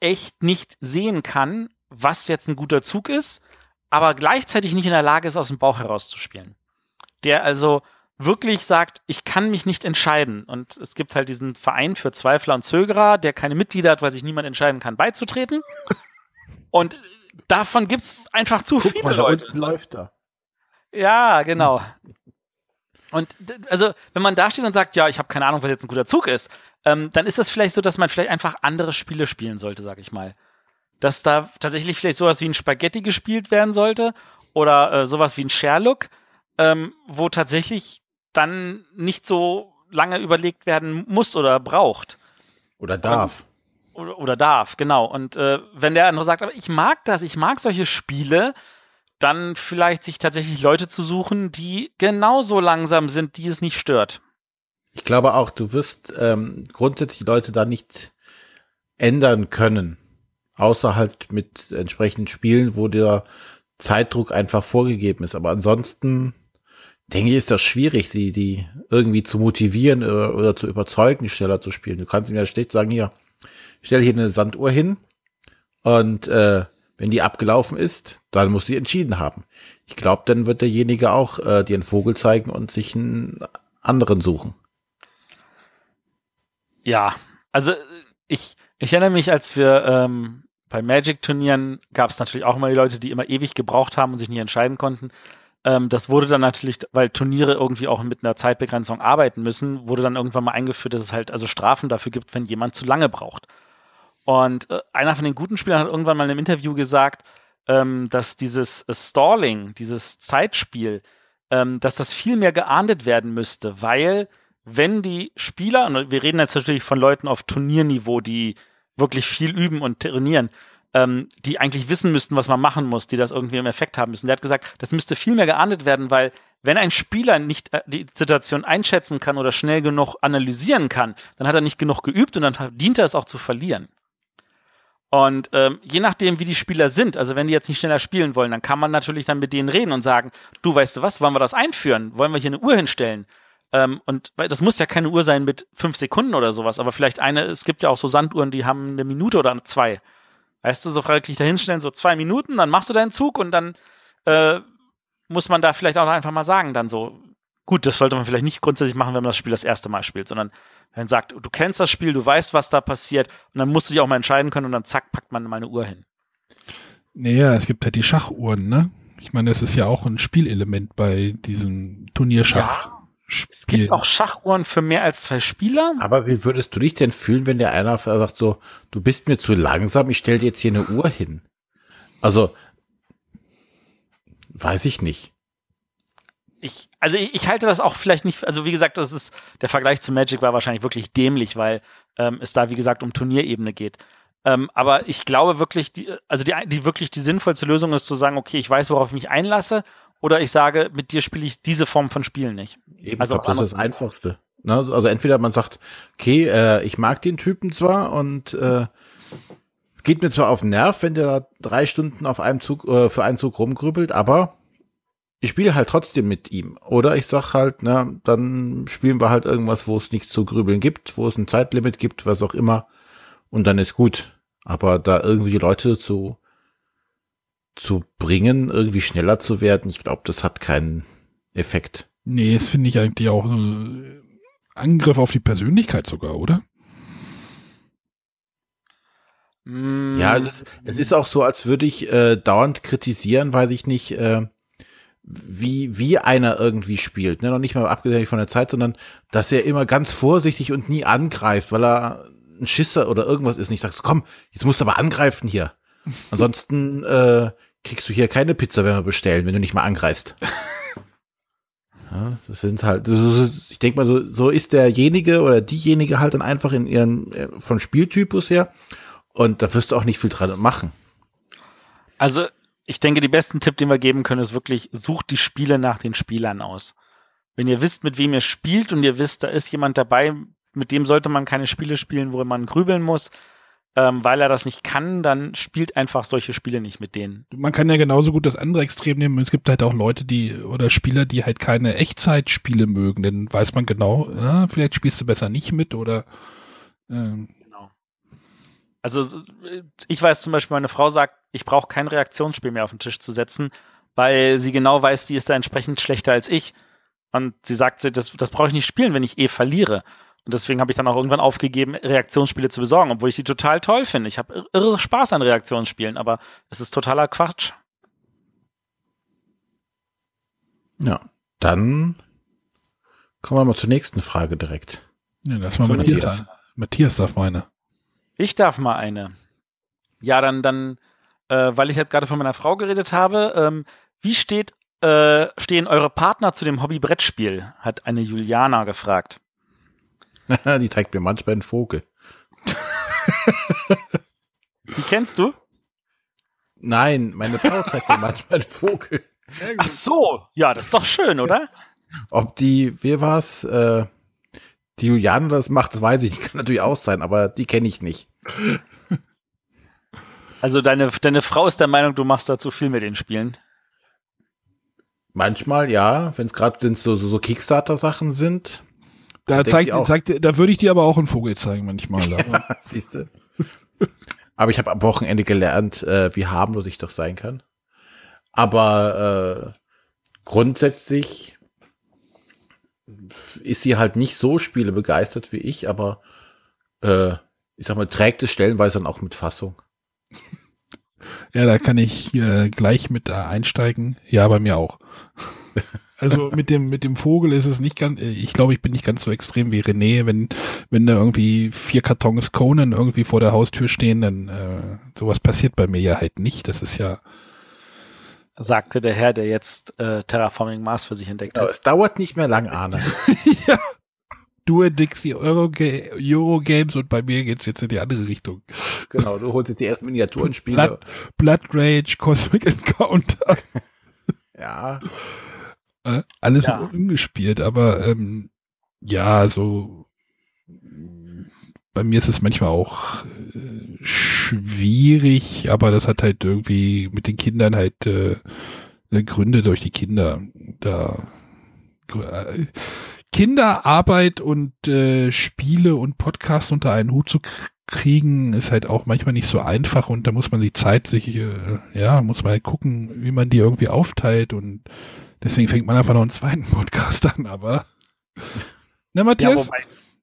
echt nicht sehen kann, was jetzt ein guter Zug ist, aber gleichzeitig nicht in der Lage ist, aus dem Bauch herauszuspielen. Der also wirklich sagt, ich kann mich nicht entscheiden. Und es gibt halt diesen Verein für Zweifler und Zögerer, der keine Mitglieder hat, weil sich niemand entscheiden kann, beizutreten. Und davon gibt es einfach zu Guck viele mal, Leute. läuft da. Ja, genau. Und also, wenn man da steht und sagt, ja, ich habe keine Ahnung, was jetzt ein guter Zug ist, ähm, dann ist das vielleicht so, dass man vielleicht einfach andere Spiele spielen sollte, sag ich mal. Dass da tatsächlich vielleicht sowas wie ein Spaghetti gespielt werden sollte oder äh, sowas wie ein Sherlock, ähm, wo tatsächlich dann nicht so lange überlegt werden muss oder braucht. Oder darf. Und, oder, oder, darf, genau. Und äh, wenn der andere sagt, aber ich mag das, ich mag solche Spiele, dann vielleicht sich tatsächlich Leute zu suchen, die genauso langsam sind, die es nicht stört. Ich glaube auch, du wirst ähm, grundsätzlich Leute da nicht ändern können. Außer halt mit entsprechenden Spielen, wo der Zeitdruck einfach vorgegeben ist. Aber ansonsten denke ich, ist das schwierig, die, die irgendwie zu motivieren oder, oder zu überzeugen, schneller zu spielen. Du kannst ihm ja schlecht sagen, hier, stell hier eine Sanduhr hin und äh, wenn die abgelaufen ist, dann muss sie entschieden haben. Ich glaube, dann wird derjenige auch äh, dir einen Vogel zeigen und sich einen anderen suchen. Ja, also ich, ich erinnere mich, als wir ähm, bei Magic-Turnieren gab es natürlich auch immer die Leute, die immer ewig gebraucht haben und sich nie entscheiden konnten. Ähm, das wurde dann natürlich, weil Turniere irgendwie auch mit einer Zeitbegrenzung arbeiten müssen, wurde dann irgendwann mal eingeführt, dass es halt also Strafen dafür gibt, wenn jemand zu lange braucht. Und äh, einer von den guten Spielern hat irgendwann mal in einem Interview gesagt, ähm, dass dieses äh, Stalling, dieses Zeitspiel, ähm, dass das viel mehr geahndet werden müsste, weil wenn die Spieler, und wir reden jetzt natürlich von Leuten auf Turnierniveau, die wirklich viel üben und trainieren, ähm, die eigentlich wissen müssten, was man machen muss, die das irgendwie im Effekt haben müssen. Der hat gesagt, das müsste viel mehr geahndet werden, weil wenn ein Spieler nicht äh, die Situation einschätzen kann oder schnell genug analysieren kann, dann hat er nicht genug geübt und dann dient er es auch zu verlieren. Und ähm, je nachdem, wie die Spieler sind, also wenn die jetzt nicht schneller spielen wollen, dann kann man natürlich dann mit denen reden und sagen, du weißt du was, wollen wir das einführen? Wollen wir hier eine Uhr hinstellen? Ähm, und das muss ja keine Uhr sein mit fünf Sekunden oder sowas, aber vielleicht eine, es gibt ja auch so Sanduhren, die haben eine Minute oder zwei. Weißt du, so freiwillig dahinstellen, so zwei Minuten, dann machst du deinen Zug und dann äh, muss man da vielleicht auch einfach mal sagen, dann so, gut, das sollte man vielleicht nicht grundsätzlich machen, wenn man das Spiel das erste Mal spielt, sondern wenn man sagt, du kennst das Spiel, du weißt, was da passiert und dann musst du dich auch mal entscheiden können und dann zack, packt man meine Uhr hin. Naja, es gibt halt die Schachuhren, ne? Ich meine, das ist ja auch ein Spielelement bei diesem Turnierschach. Ja. Spiel. Es gibt auch Schachuhren für mehr als zwei Spieler. Aber wie würdest du dich denn fühlen, wenn der einer sagt so, du bist mir zu langsam, ich stell dir jetzt hier eine Uhr hin? Also, weiß ich nicht. Ich, also ich, ich, halte das auch vielleicht nicht, also wie gesagt, das ist, der Vergleich zu Magic war wahrscheinlich wirklich dämlich, weil ähm, es da, wie gesagt, um Turnierebene geht. Ähm, aber ich glaube wirklich, die, also die, die wirklich die sinnvollste Lösung ist zu sagen, okay, ich weiß, worauf ich mich einlasse oder ich sage, mit dir spiele ich diese Form von Spielen nicht. Eben, also das ist das Einfachste. Ne? Also entweder man sagt, okay, äh, ich mag den Typen zwar und äh, geht mir zwar auf den Nerv, wenn der drei Stunden auf einem Zug äh, für einen Zug rumgrübelt, aber ich spiele halt trotzdem mit ihm. Oder ich sag halt, na, dann spielen wir halt irgendwas, wo es nichts zu grübeln gibt, wo es ein Zeitlimit gibt, was auch immer, und dann ist gut. Aber da irgendwie die Leute zu zu bringen, irgendwie schneller zu werden, ich glaube, das hat keinen Effekt. Nee, das finde ich eigentlich auch ein Angriff auf die Persönlichkeit sogar, oder? Mm. Ja, es ist, es ist auch so, als würde ich äh, dauernd kritisieren, weil ich nicht, äh, wie, wie einer irgendwie spielt. Ne? Noch nicht mal abgesehen von der Zeit, sondern dass er immer ganz vorsichtig und nie angreift, weil er ein Schisser oder irgendwas ist. Und ich sag, komm, jetzt musst du aber angreifen hier. Ansonsten äh, kriegst du hier keine Pizza, wenn wir bestellen, wenn du nicht mal angreifst. ja, das sind halt, ich denke mal, so, so ist derjenige oder diejenige halt dann einfach in ihren, äh, vom Spieltypus her. Und da wirst du auch nicht viel dran machen. Also, ich denke, die besten Tipp, den wir geben können, ist wirklich, sucht die Spiele nach den Spielern aus. Wenn ihr wisst, mit wem ihr spielt und ihr wisst, da ist jemand dabei, mit dem sollte man keine Spiele spielen, wo man grübeln muss, ähm, weil er das nicht kann, dann spielt einfach solche Spiele nicht mit denen. Man kann ja genauso gut das andere Extrem nehmen. Es gibt halt auch Leute, die oder Spieler, die halt keine Echtzeitspiele mögen. Dann weiß man genau, ja, vielleicht spielst du besser nicht mit oder ähm. Also ich weiß zum Beispiel, meine Frau sagt, ich brauche kein Reaktionsspiel mehr auf den Tisch zu setzen, weil sie genau weiß, die ist da entsprechend schlechter als ich. Und sie sagt, das, das brauche ich nicht spielen, wenn ich eh verliere. Und deswegen habe ich dann auch irgendwann aufgegeben, Reaktionsspiele zu besorgen, obwohl ich die total toll finde. Ich habe irre Spaß an Reaktionsspielen, aber es ist totaler Quatsch. Ja, dann kommen wir mal zur nächsten Frage direkt. Ja, lass mal. Matthias. Matthias darf meine. Ich darf mal eine. Ja, dann, dann, äh, weil ich jetzt gerade von meiner Frau geredet habe, ähm, wie steht, äh, stehen eure Partner zu dem Hobby Brettspiel? Hat eine Juliana gefragt. Die zeigt mir manchmal einen Vogel. Die kennst du? Nein, meine Frau zeigt mir manchmal einen Vogel. Ach so, ja, das ist doch schön, oder? Ob die, wie war's, äh, die Juliane das macht, das weiß ich nicht. Kann natürlich auch sein, aber die kenne ich nicht. Also deine, deine Frau ist der Meinung, du machst da zu viel mit den Spielen? Manchmal ja, wenn es gerade so, so, so Kickstarter-Sachen sind. Da zeigt, zeigt, da würde ich dir aber auch einen Vogel zeigen manchmal. ja, siehst du. aber ich habe am Wochenende gelernt, äh, wie harmlos ich doch sein kann. Aber äh, grundsätzlich ist sie halt nicht so spielebegeistert wie ich, aber äh, ich sag mal, trägt es stellenweise dann auch mit Fassung. Ja, da kann ich äh, gleich mit äh, einsteigen. Ja, bei mir auch. Also mit dem mit dem Vogel ist es nicht ganz. Ich glaube, ich bin nicht ganz so extrem wie René. Wenn wenn da irgendwie vier Kartons Conan irgendwie vor der Haustür stehen, dann äh, sowas passiert bei mir ja halt nicht. Das ist ja sagte der Herr, der jetzt äh, Terraforming Mars für sich entdeckt hat. Es dauert nicht mehr lang, Arne. ja. Du entdeckst die Eurogames Euro und bei mir geht's jetzt in die andere Richtung. Genau, du holst jetzt die ersten Miniaturenspiele. Blood, Blood Rage, Cosmic Encounter. ja. Äh, alles ja. umgespielt, aber ähm, ja, so bei mir ist es manchmal auch äh, schwierig, aber das hat halt irgendwie mit den Kindern halt äh, Gründe durch die Kinder. Da äh, Kinderarbeit und äh, Spiele und Podcasts unter einen Hut zu kriegen, ist halt auch manchmal nicht so einfach und da muss man die Zeit sich, äh, ja, muss man halt gucken, wie man die irgendwie aufteilt und deswegen fängt man einfach noch einen zweiten Podcast an, aber. Na, Matthias? Ja,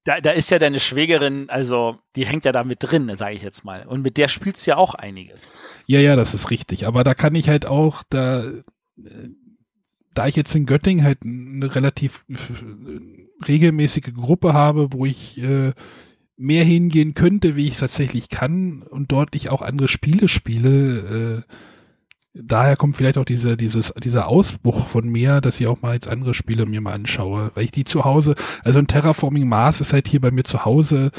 da, da ist ja deine Schwägerin, also die hängt ja da mit drin, sage ich jetzt mal. Und mit der spielst du ja auch einiges. Ja, ja, das ist richtig. Aber da kann ich halt auch, da, da ich jetzt in Göttingen halt eine relativ regelmäßige Gruppe habe, wo ich äh, mehr hingehen könnte, wie ich es tatsächlich kann und dort ich auch andere Spiele spiele, äh, daher kommt vielleicht auch diese, dieses, dieser Ausbruch von mir, dass ich auch mal jetzt andere Spiele mir mal anschaue, weil ich die zu Hause, also ein Terraforming Mars ist halt hier bei mir zu Hause.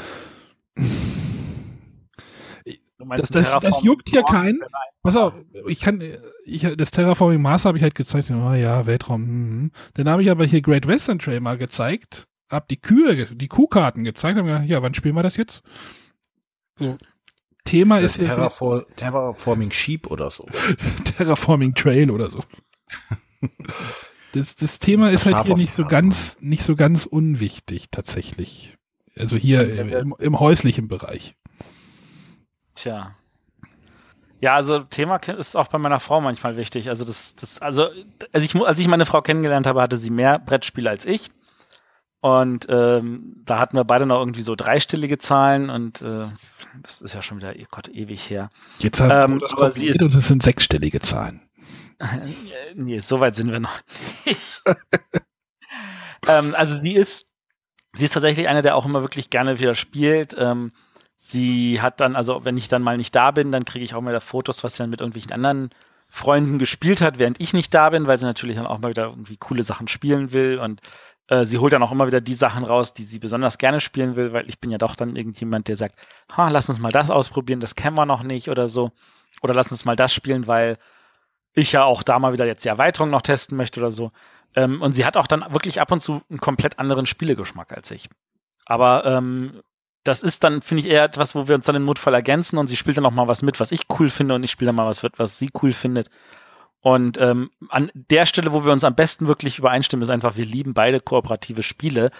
Das, das, das, juckt hier keinen. Pass auf, ich kann, ich, das Terraforming Mars habe ich halt gezeigt, oh ja, Weltraum. Hm. Dann habe ich aber hier Great Western Trail mal gezeigt, hab die Kühe, die Kuhkarten gezeigt, habe gesagt, ja, wann spielen wir das jetzt? So, Thema ist Terrafor jetzt Terraforming Sheep oder so. Terraforming Trail oder so. Das, das Thema ist halt hier nicht so ganz, nicht so ganz unwichtig tatsächlich. Also hier im, im häuslichen Bereich. Tja. Ja, also Thema ist auch bei meiner Frau manchmal wichtig. Also das, das, also als ich, als ich meine Frau kennengelernt habe, hatte sie mehr Brettspiele als ich. Und ähm, da hatten wir beide noch irgendwie so dreistellige Zahlen und äh, das ist ja schon wieder, oh Gott, ewig her. Jetzt haben ähm, das aber sie ist, und es sind sechsstellige Zahlen. nee, so weit sind wir noch nicht. ähm, also sie ist, sie ist tatsächlich eine, der auch immer wirklich gerne wieder spielt. Ähm, sie hat dann, also wenn ich dann mal nicht da bin, dann kriege ich auch mal Fotos, was sie dann mit irgendwelchen anderen Freunden gespielt hat, während ich nicht da bin, weil sie natürlich dann auch mal wieder irgendwie coole Sachen spielen will und sie holt dann auch immer wieder die Sachen raus, die sie besonders gerne spielen will, weil ich bin ja doch dann irgendjemand, der sagt, ha, lass uns mal das ausprobieren, das kennen wir noch nicht oder so. Oder lass uns mal das spielen, weil ich ja auch da mal wieder jetzt die Erweiterung noch testen möchte oder so. Ähm, und sie hat auch dann wirklich ab und zu einen komplett anderen Spielegeschmack als ich. Aber ähm, das ist dann, finde ich, eher etwas, wo wir uns dann im Notfall ergänzen und sie spielt dann auch mal was mit, was ich cool finde und ich spiele dann mal was, was sie cool findet. Und ähm, an der Stelle, wo wir uns am besten wirklich übereinstimmen, ist einfach, wir lieben beide kooperative Spiele.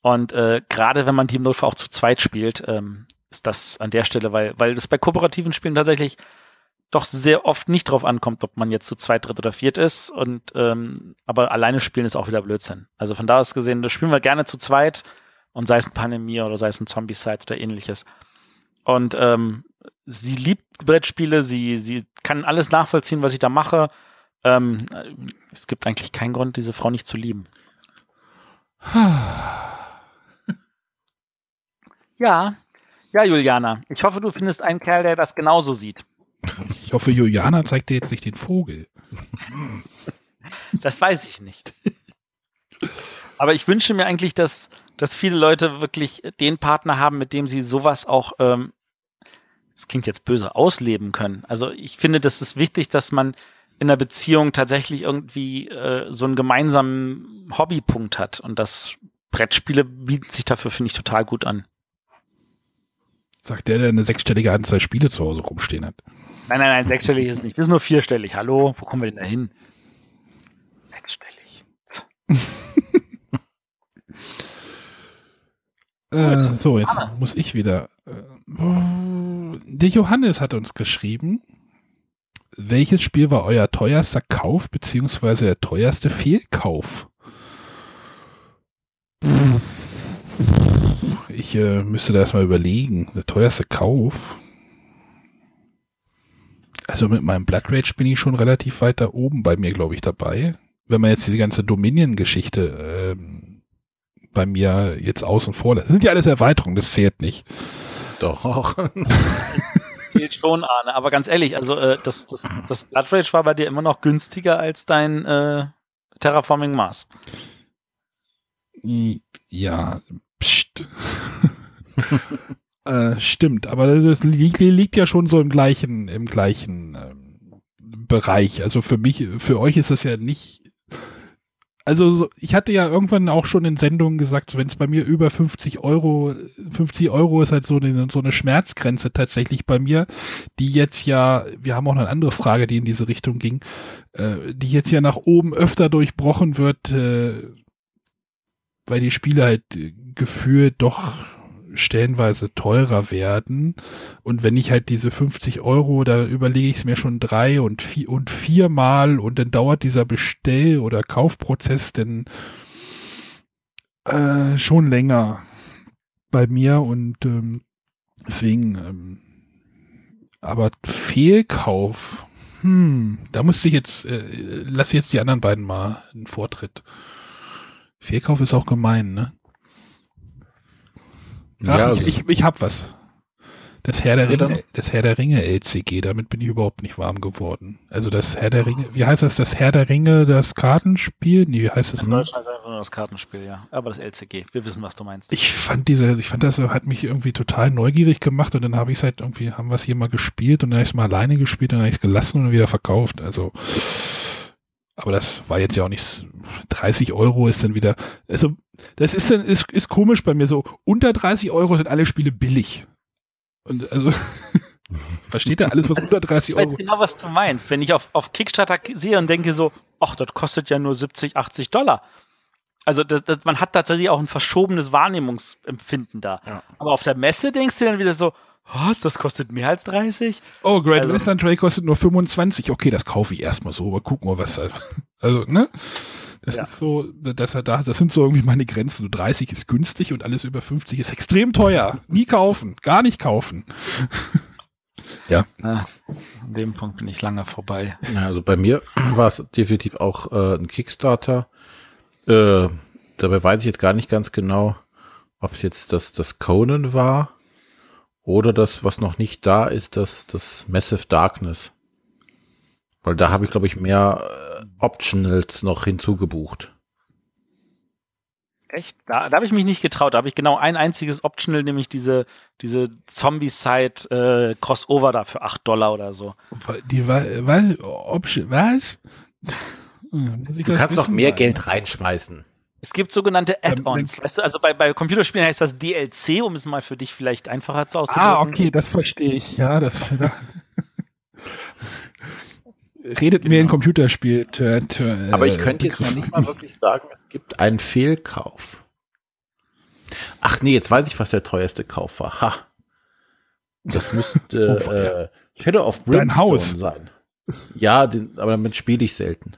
Und äh, gerade wenn man Team Notfall auch zu zweit spielt, ähm, ist das an der Stelle, weil, weil das bei kooperativen Spielen tatsächlich doch sehr oft nicht drauf ankommt, ob man jetzt zu zweit, dritt oder viert ist. Und ähm, aber alleine spielen ist auch wieder Blödsinn. Also von da aus gesehen, das spielen wir gerne zu zweit und sei es ein Pandemie oder sei es ein Zombie-Side oder ähnliches. Und ähm, sie liebt Brettspiele, sie, sie kann alles nachvollziehen, was ich da mache. Ähm, es gibt eigentlich keinen Grund, diese Frau nicht zu lieben. ja, ja, Juliana. Ich hoffe, du findest einen Kerl, der das genauso sieht. Ich hoffe, Juliana zeigt dir jetzt nicht den Vogel. Das weiß ich nicht. Aber ich wünsche mir eigentlich, dass, dass viele Leute wirklich den Partner haben, mit dem sie sowas auch, ähm, das klingt jetzt böse, ausleben können. Also ich finde, das ist wichtig, dass man in einer Beziehung tatsächlich irgendwie äh, so einen gemeinsamen Hobbypunkt hat. Und das Brettspiele bieten sich dafür, finde ich, total gut an. Sagt der, der eine sechsstellige Anzahl Spiele zu Hause rumstehen hat. Nein, nein, nein, sechsstellig ist nicht. Das ist nur vierstellig. Hallo, wo kommen wir denn da hin? Sechsstellig. äh, so, jetzt muss ich wieder. Äh, der Johannes hat uns geschrieben. Welches Spiel war euer teuerster Kauf beziehungsweise der teuerste Fehlkauf? Ich äh, müsste da erstmal überlegen. Der teuerste Kauf. Also mit meinem Blood Rage bin ich schon relativ weit da oben bei mir, glaube ich, dabei. Wenn man jetzt diese ganze Dominion-Geschichte ähm, bei mir jetzt außen vor lässt. Das sind ja alles Erweiterungen, das zählt nicht. Doch. Zählt schon, Arne. Aber ganz ehrlich, also äh, das, das, das Blood Rage war bei dir immer noch günstiger als dein äh, Terraforming Mars. Ja, pst. Äh, stimmt, aber das liegt, liegt, ja schon so im gleichen, im gleichen ähm, Bereich. Also für mich, für euch ist das ja nicht. Also ich hatte ja irgendwann auch schon in Sendungen gesagt, wenn es bei mir über 50 Euro, 50 Euro ist halt so eine, so eine Schmerzgrenze tatsächlich bei mir, die jetzt ja, wir haben auch eine andere Frage, die in diese Richtung ging, äh, die jetzt ja nach oben öfter durchbrochen wird, äh, weil die Spiele halt gefühlt doch stellenweise teurer werden. Und wenn ich halt diese 50 Euro, da überlege ich es mir schon drei und vier und viermal und dann dauert dieser Bestell- oder Kaufprozess denn äh, schon länger bei mir und ähm, deswegen, ähm, aber Fehlkauf, hm, da muss ich jetzt, äh, lass jetzt die anderen beiden mal einen Vortritt. Fehlkauf ist auch gemein, ne? Ach, ja, ich, ich, ich hab was. Das Herr der Ringe, das Herr der Ringe LCG, damit bin ich überhaupt nicht warm geworden. Also das Herr der Ringe, wie heißt das, das Herr der Ringe, das Kartenspiel? Nee, wie heißt das? In Deutschland einfach nur das Kartenspiel, ja. Aber das LCG, wir wissen, was du meinst. Ich fand diese, ich fand das hat mich irgendwie total neugierig gemacht und dann habe ich es halt irgendwie, haben wir es hier mal gespielt und dann habe ich es mal alleine gespielt und dann habe ich es gelassen und wieder verkauft. Also, aber das war jetzt ja auch nicht, 30 Euro ist dann wieder, also das ist, dann, ist, ist komisch bei mir so. Unter 30 Euro sind alle Spiele billig. Und also, versteht ihr alles, was unter 30 Euro? Ich weiß genau, was du meinst. Wenn ich auf, auf Kickstarter sehe und denke so, ach, das kostet ja nur 70, 80 Dollar. Also das, das, man hat tatsächlich auch ein verschobenes Wahrnehmungsempfinden da. Ja. Aber auf der Messe denkst du dann wieder so, was, das kostet mehr als 30? Oh, Great also, Western Trail kostet nur 25. Okay, das kaufe ich erstmal so, aber gucken wir, was da. Also, ne? Das ja. ist so, dass er da, das sind so irgendwie meine Grenzen. So 30 ist günstig und alles über 50 ist extrem teuer. Nie kaufen, gar nicht kaufen. ja. An dem Punkt bin ich lange vorbei. Ja, also bei mir war es definitiv auch äh, ein Kickstarter. Äh, dabei weiß ich jetzt gar nicht ganz genau, ob es jetzt das, das Conan war oder das, was noch nicht da ist, das, das Massive Darkness. Weil da habe ich, glaube ich, mehr äh, Optionals noch hinzugebucht. Echt? Da, da habe ich mich nicht getraut. Da habe ich genau ein einziges Optional, nämlich diese, diese Zombie-Side äh, Crossover da für 8 Dollar oder so. Die was? Option, was? du kannst noch mehr Geld reinschmeißen. Es gibt sogenannte Add-ons. Weißt du, also bei, bei Computerspielen heißt das DLC, um es mal für dich vielleicht einfacher zu auszudrücken. Ah, okay, das verstehe ich. Ja, das. redet genau. mir ein Computerspiel. Tö, tö, Aber ich könnte jetzt noch nicht mal wirklich sagen, es gibt einen Fehlkauf. Ach nee, jetzt weiß ich, was der teuerste Kauf war. Ha. Das müsste äh, Shadow of Brimstone Dein Haus. sein. Ja, den, aber damit spiele ich selten.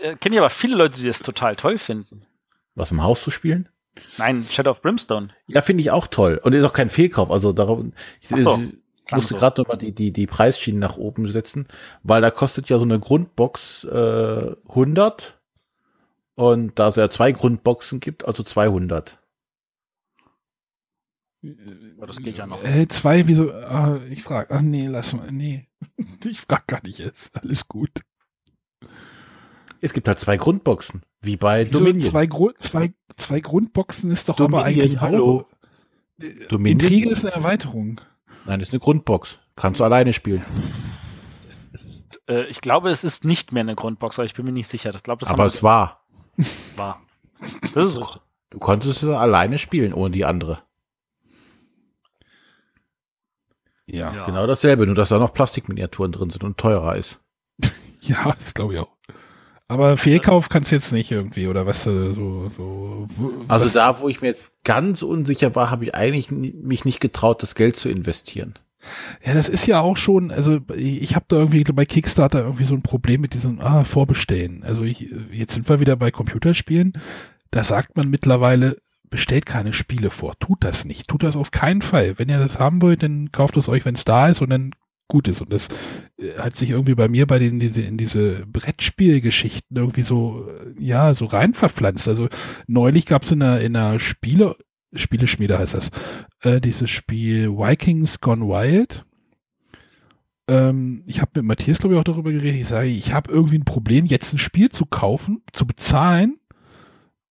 Äh, Kenne ich aber viele Leute, die das total toll finden. Was im Haus zu spielen? Nein, Shadow of Brimstone. Ja, finde ich auch toll. Und ist auch kein Fehlkauf. Also darum, ich, Ach so, ich musste so. gerade nochmal die, die, die Preisschienen nach oben setzen, weil da kostet ja so eine Grundbox äh, 100 und da es ja zwei Grundboxen gibt, also 200. Aber das geht ja noch. Äh, zwei, wieso? Ah, ich frage. Ach nee, lass mal. Nee. Ich frage gar nicht jetzt. Alles gut. Es gibt halt zwei Grundboxen, wie bei Wieso Dominion. zwei, Gru zwei, zwei Grundboxen ist doch Dominion, aber eigentlich hallo. auch. Äh, Dominion? Intrige ist eine Erweiterung. Nein, ist eine Grundbox. Kannst du alleine spielen. Ist, äh, ich glaube, es ist nicht mehr eine Grundbox, aber ich bin mir nicht sicher. Das glaube, das Aber es war. wahr. Das ist richtig. Du konntest es alleine spielen, ohne die andere. Ja. Ja. Genau dasselbe, nur dass da noch Plastikminiaturen drin sind und teurer ist. Ja, das glaube ich auch. Aber Fehlkauf kannst du jetzt nicht irgendwie, oder was? So, so, Also was, da, wo ich mir jetzt ganz unsicher war, habe ich eigentlich mich nicht getraut, das Geld zu investieren. Ja, das ist ja auch schon, also ich habe da irgendwie bei Kickstarter irgendwie so ein Problem mit diesem ah, Vorbestellen. Also ich, jetzt sind wir wieder bei Computerspielen. Da sagt man mittlerweile, bestellt keine Spiele vor. Tut das nicht. Tut das auf keinen Fall. Wenn ihr das haben wollt, dann kauft es euch, wenn es da ist und dann gut ist. Und das äh, hat sich irgendwie bei mir bei den diese, in diese Brettspielgeschichten irgendwie so, äh, ja, so rein verpflanzt. Also neulich gab es in einer, in einer Spiele, Spieleschmiede heißt das, äh, dieses Spiel Vikings Gone Wild. Ähm, ich habe mit Matthias, glaube ich, auch darüber geredet. Ich sage, ich habe irgendwie ein Problem, jetzt ein Spiel zu kaufen, zu bezahlen.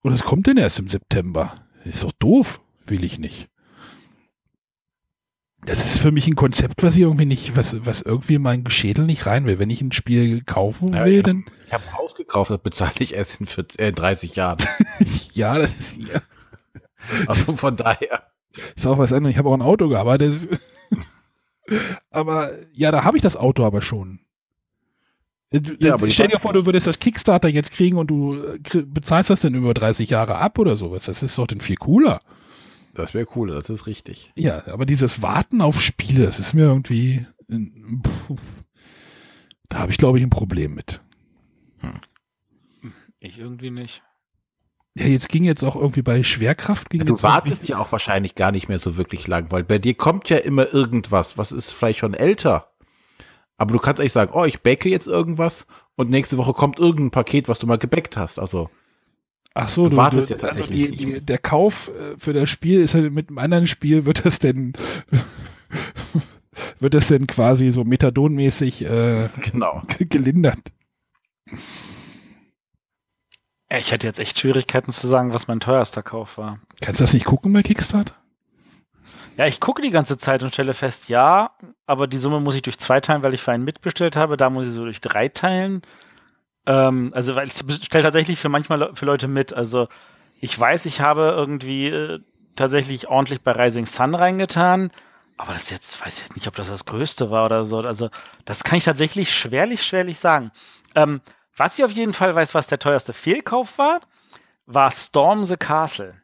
Und es kommt denn erst im September. Ist doch doof. Will ich nicht. Das ist für mich ein Konzept, was ich irgendwie nicht, was, was irgendwie in meinen Geschädel nicht rein will. Wenn ich ein Spiel kaufen will, ja. dann, Ich habe ein Haus gekauft, das bezahle ich erst in 40, äh, 30 Jahren. ja, das ist, ja, Also von daher. ist auch was anderes. Ich habe auch ein Auto gehabt. aber ja, da habe ich das Auto aber schon. Äh, Ja, aber stell dir vor, du würdest das Kickstarter jetzt kriegen und du äh, bezahlst das dann über 30 Jahre ab oder sowas. Das ist doch dann viel cooler. Das wäre cool, das ist richtig. Ja, aber dieses Warten auf Spiele, das ist mir irgendwie. äh, puh, Da habe ich, glaube ich, ein Problem mit. Ich irgendwie nicht. Ja, jetzt ging jetzt auch irgendwie bei Schwerkraft. Ging Du jetzt wartest ja auch wahrscheinlich gar nicht mehr so wirklich lang, weil bei dir kommt ja immer irgendwas, was ist vielleicht schon älter. Aber du kannst eigentlich sagen, oh, ich backe jetzt irgendwas und nächste Woche kommt irgendein Paket, was du mal gebackt hast. Also, Ach so, Du wartest ja tatsächlich also nicht die, die, Der Kauf äh, für das Spiel ist ja mit einem anderen Spiel wird das denn wird das denn quasi so methadonmäßig äh, genau. gelindert? Ich hätte jetzt echt Schwierigkeiten zu sagen, was mein teuerster Kauf war. Kannst du das nicht gucken bei Kickstarter? Ja, ich gucke die ganze Zeit und stelle fest, ja, aber die Summe muss ich durch zwei teilen, weil ich für einen mitbestellt habe. Da muss ich so durch drei teilen. Ähm, also, weil ich stelle tatsächlich für manchmal für Leute mit. Also, ich weiß, ich habe irgendwie äh, tatsächlich ordentlich bei Rising Sun reingetan. Aber das jetzt, weiß ich jetzt nicht, ob das das Größte war oder so. Also, das kann ich tatsächlich schwerlich, schwerlich sagen. Ähm, was ich auf jeden Fall weiß, was der teuerste Fehlkauf war, war Storm the Castle.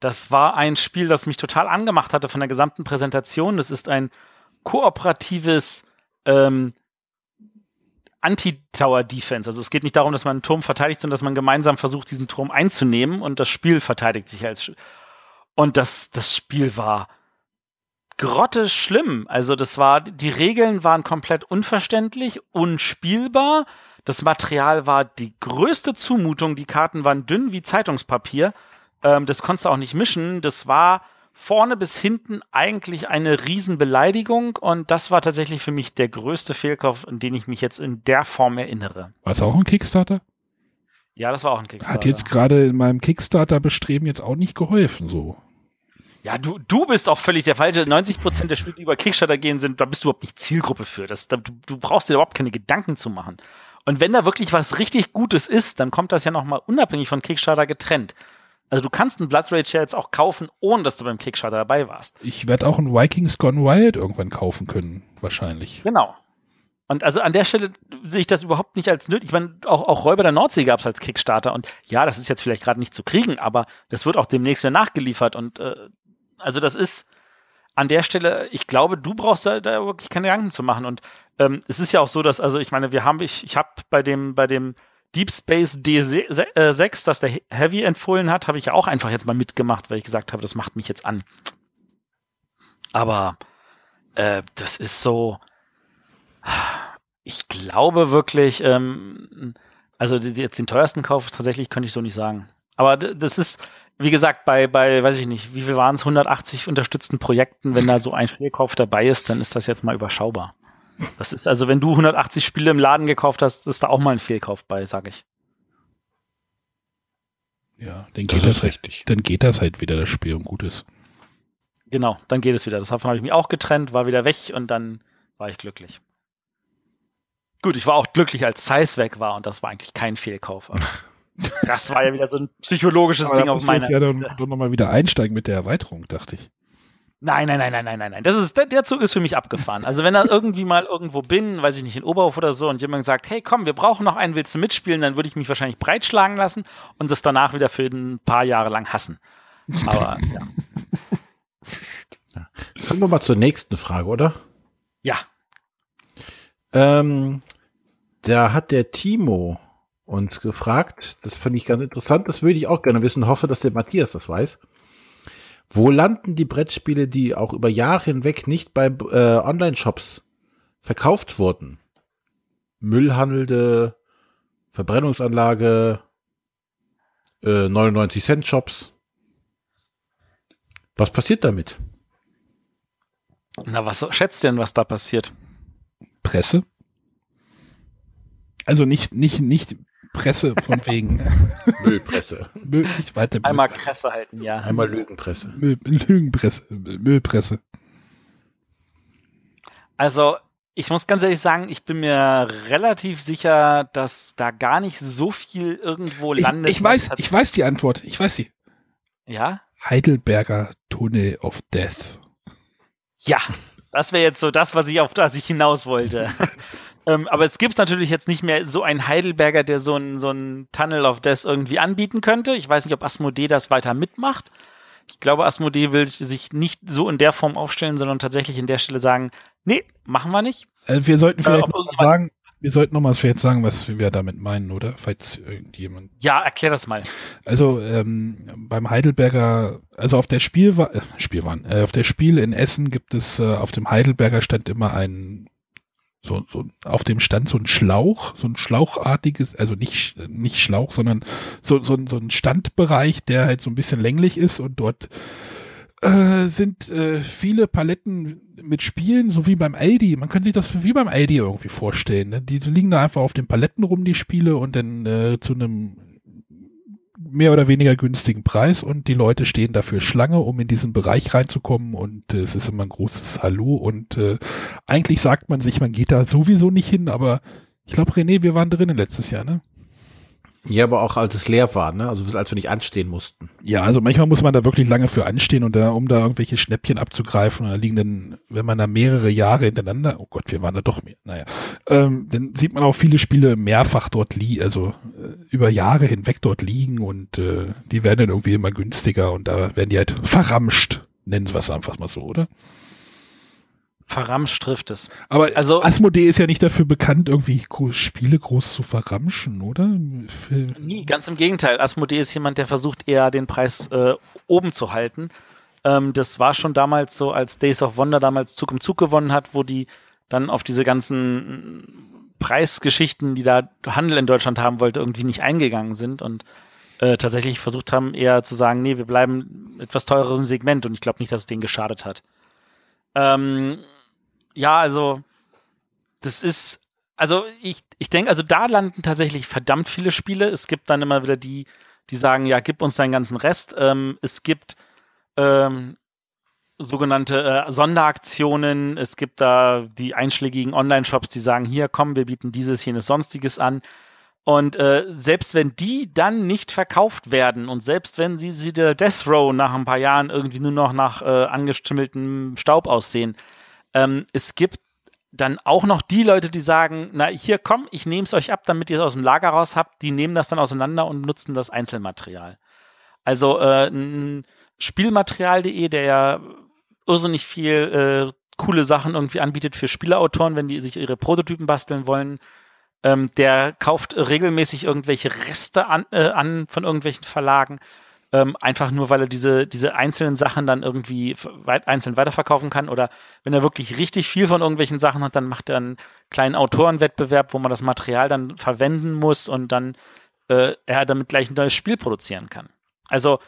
Das war ein Spiel, das mich total angemacht hatte von der gesamten Präsentation. Das ist ein kooperatives ähm, Anti-Tower-Defense. Also es geht nicht darum, dass man einen Turm verteidigt, sondern dass man gemeinsam versucht, diesen Turm einzunehmen und das Spiel verteidigt sich als. Und das, das Spiel war grotte schlimm. Also das war, die Regeln waren komplett unverständlich, unspielbar. Das Material war die größte Zumutung. Die Karten waren dünn wie Zeitungspapier. Ähm, das konntest du auch nicht mischen. Das war vorne bis hinten eigentlich eine Riesenbeleidigung und das war tatsächlich für mich der größte Fehlkauf, an den ich mich jetzt in der Form erinnere. War es auch ein Kickstarter? Ja, das war auch ein Kickstarter. Hat jetzt gerade in meinem Kickstarter-Bestreben jetzt auch nicht geholfen, so. Ja, du, du bist auch völlig der falsche. 90% der Spiele, die über Kickstarter gehen, sind, da bist du überhaupt nicht Zielgruppe für. Das, da, du, du brauchst dir überhaupt keine Gedanken zu machen. Und wenn da wirklich was richtig Gutes ist, dann kommt das ja nochmal unabhängig von Kickstarter getrennt. Also du kannst einen Blood Rage ja jetzt auch kaufen, ohne dass du beim Kickstarter dabei warst. Ich werde auch ein Vikings Gone Wild irgendwann kaufen können, wahrscheinlich. Genau. Und also an der Stelle sehe ich das überhaupt nicht als nötig. Ich meine, auch, auch Räuber der Nordsee gab es als Kickstarter. Und ja, das ist jetzt vielleicht gerade nicht zu kriegen, aber das wird auch demnächst wieder nachgeliefert. Und äh, Also das ist an der Stelle, ich glaube, du brauchst da, da wirklich keine Gedanken zu machen. Und ähm, es ist ja auch so, dass, also ich meine, wir haben, ich, ich habe bei dem, bei dem Deep Space D6, äh, das der Heavy empfohlen hat, habe ich ja auch einfach jetzt mal mitgemacht, weil ich gesagt habe, das macht mich jetzt an. Aber äh, das ist so, ich glaube wirklich, ähm, also jetzt den teuersten Kauf tatsächlich könnte ich so nicht sagen. Aber das ist, wie gesagt, bei, bei, weiß ich nicht, wie viel waren es, 180 unterstützten Projekten, wenn da so ein Fehlkauf dabei ist, dann ist das jetzt mal überschaubar. Das ist also, wenn du 180 Spiele im Laden gekauft hast, ist da auch mal ein Fehlkauf bei, sag ich. Ja, dann geht das, das halt, richtig. Dann geht das halt wieder, das Spiel und gut ist. Genau, dann geht es wieder. Davon habe ich mich auch getrennt, war wieder weg und dann war ich glücklich. Gut, ich war auch glücklich, als Size weg war und das war eigentlich kein Fehlkauf. das war ja wieder so ein psychologisches Aber Ding auf meiner. Ja, dann, dann nochmal wieder einsteigen mit der Erweiterung, dachte ich. Nein, nein, nein, nein, nein, nein, nein. Das ist, der, der Zug ist für mich abgefahren. Also wenn da irgendwie mal irgendwo bin, weiß ich nicht, in Oberhof oder so, und jemand sagt, hey komm, wir brauchen noch einen, willst du mitspielen, dann würde ich mich wahrscheinlich breitschlagen lassen und das danach wieder für ein paar Jahre lang hassen. Aber ja. Kommen wir mal zur nächsten Frage, oder? Ja. Ähm, da hat der Timo uns gefragt, das fand ich ganz interessant, das würde ich auch gerne wissen, hoffe, dass der Matthias das weiß. Wo landen die Brettspiele, die auch über Jahre hinweg nicht bei äh, Online-Shops verkauft wurden? Müllhandelte, Verbrennungsanlage, äh, 99 Cent Shops. Was passiert damit? Na, was schätzt denn, was da passiert? Presse? Also nicht, nicht, nicht Presse von wegen. Müllpresse. Müll, nicht weiter. Einmal Kresse halten, ja. Einmal Lügenpresse. Müll, Lügenpresse. Müllpresse. Also, ich muss ganz ehrlich sagen, ich bin mir relativ sicher, dass da gar nicht so viel irgendwo landet. Ich, ich weiß, ich weiß die Antwort. Ich weiß sie. Ja? Heidelberger Tunnel of Death. Ja, das wäre jetzt so das, was ich auf das ich hinaus wollte. ähm, aber es gibt natürlich jetzt nicht mehr so einen Heidelberger, der so ein, so Tunnel of Death irgendwie anbieten könnte. Ich weiß nicht, ob Asmodee das weiter mitmacht. Ich glaube, Asmodee will sich nicht so in der Form aufstellen, sondern tatsächlich in der Stelle sagen, nee, machen wir nicht. Also wir sollten vielleicht äh, noch sagen, wir sollten noch mal vielleicht sagen, was wir damit meinen, oder? Falls irgendjemand. Ja, erklär das mal. Also ähm, beim Heidelberger, also auf der Spielwa äh, Spielwahn, äh, auf der Spiel in Essen gibt es äh, auf dem Heidelberger Stand immer ein so, so auf dem Stand so ein Schlauch, so ein schlauchartiges, also nicht nicht Schlauch, sondern so so, so ein Standbereich, der halt so ein bisschen länglich ist und dort äh, sind äh, viele Paletten mit Spielen, so wie beim Aldi. Man könnte sich das wie beim Aldi irgendwie vorstellen. Ne? Die liegen da einfach auf den Paletten rum, die Spiele, und dann äh, zu einem mehr oder weniger günstigen Preis und die Leute stehen dafür Schlange, um in diesen Bereich reinzukommen und äh, es ist immer ein großes Hallo und äh, eigentlich sagt man sich, man geht da sowieso nicht hin, aber ich glaube, René, wir waren drinnen letztes Jahr, ne? Ja, aber auch als es leer war, ne? Also als wir nicht anstehen mussten. Ja, also manchmal muss man da wirklich lange für anstehen und da, um da irgendwelche Schnäppchen abzugreifen. Und da liegen dann, wenn man da mehrere Jahre hintereinander, oh Gott, wir waren da doch mehr, naja, ähm, dann sieht man auch viele Spiele mehrfach dort liegen, also äh, über Jahre hinweg dort liegen und äh, die werden dann irgendwie immer günstiger und da werden die halt verramscht, nennen sie was einfach mal so, oder? Verramscht trifft es. Aber also, Asmodee ist ja nicht dafür bekannt, irgendwie Spiele groß zu verramschen, oder? Nie, ganz im Gegenteil. Asmodee ist jemand, der versucht eher den Preis äh, oben zu halten. Ähm, das war schon damals so, als Days of Wonder damals Zug um Zug gewonnen hat, wo die dann auf diese ganzen Preisgeschichten, die da Handel in Deutschland haben wollte, irgendwie nicht eingegangen sind und äh, tatsächlich versucht haben, eher zu sagen, nee, wir bleiben etwas teureres im Segment und ich glaube nicht, dass es denen geschadet hat. Ähm, ja, also das ist, also ich, ich denke, also da landen tatsächlich verdammt viele Spiele. Es gibt dann immer wieder die, die sagen, ja, gib uns deinen ganzen Rest. Ähm, es gibt ähm, sogenannte äh, Sonderaktionen. Es gibt da die einschlägigen Online-Shops, die sagen, hier, komm, wir bieten dieses, jenes, sonstiges an. Und äh, selbst wenn die dann nicht verkauft werden und selbst wenn sie, sie der Death Row nach ein paar Jahren irgendwie nur noch nach äh, angestimmeltem Staub aussehen, ähm, es gibt dann auch noch die Leute, die sagen, na hier komm, ich nehme es euch ab, damit ihr es aus dem Lager raus habt, die nehmen das dann auseinander und nutzen das Einzelmaterial. Also äh, Spielmaterial.de, der ja irrsinnig viel äh, coole Sachen irgendwie anbietet für Spieleautoren, wenn die sich ihre Prototypen basteln wollen. Ähm, der kauft regelmäßig irgendwelche Reste an, äh, an von irgendwelchen Verlagen. Ähm, einfach nur, weil er diese, diese einzelnen Sachen dann irgendwie weit, einzeln weiterverkaufen kann. Oder wenn er wirklich richtig viel von irgendwelchen Sachen hat, dann macht er einen kleinen Autorenwettbewerb, wo man das Material dann verwenden muss und dann äh, er damit gleich ein neues Spiel produzieren kann. Also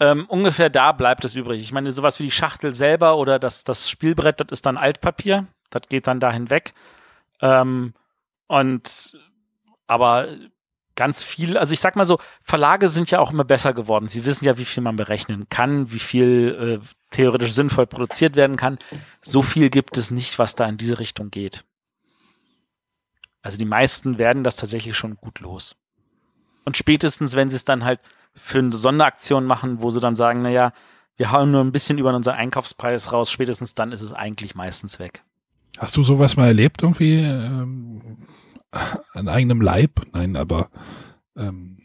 ähm, ungefähr da bleibt es übrig. Ich meine, sowas wie die Schachtel selber oder das, das Spielbrett, das ist dann Altpapier. Das geht dann dahin weg. Ähm, und aber ganz viel, also ich sag mal so, Verlage sind ja auch immer besser geworden. Sie wissen ja, wie viel man berechnen kann, wie viel äh, theoretisch sinnvoll produziert werden kann. So viel gibt es nicht, was da in diese Richtung geht. Also die meisten werden das tatsächlich schon gut los. Und spätestens, wenn sie es dann halt für eine Sonderaktion machen, wo sie dann sagen, naja, wir hauen nur ein bisschen über unseren Einkaufspreis raus, spätestens dann ist es eigentlich meistens weg. Hast du sowas mal erlebt irgendwie ähm, an eigenem Leib? Nein, aber ähm,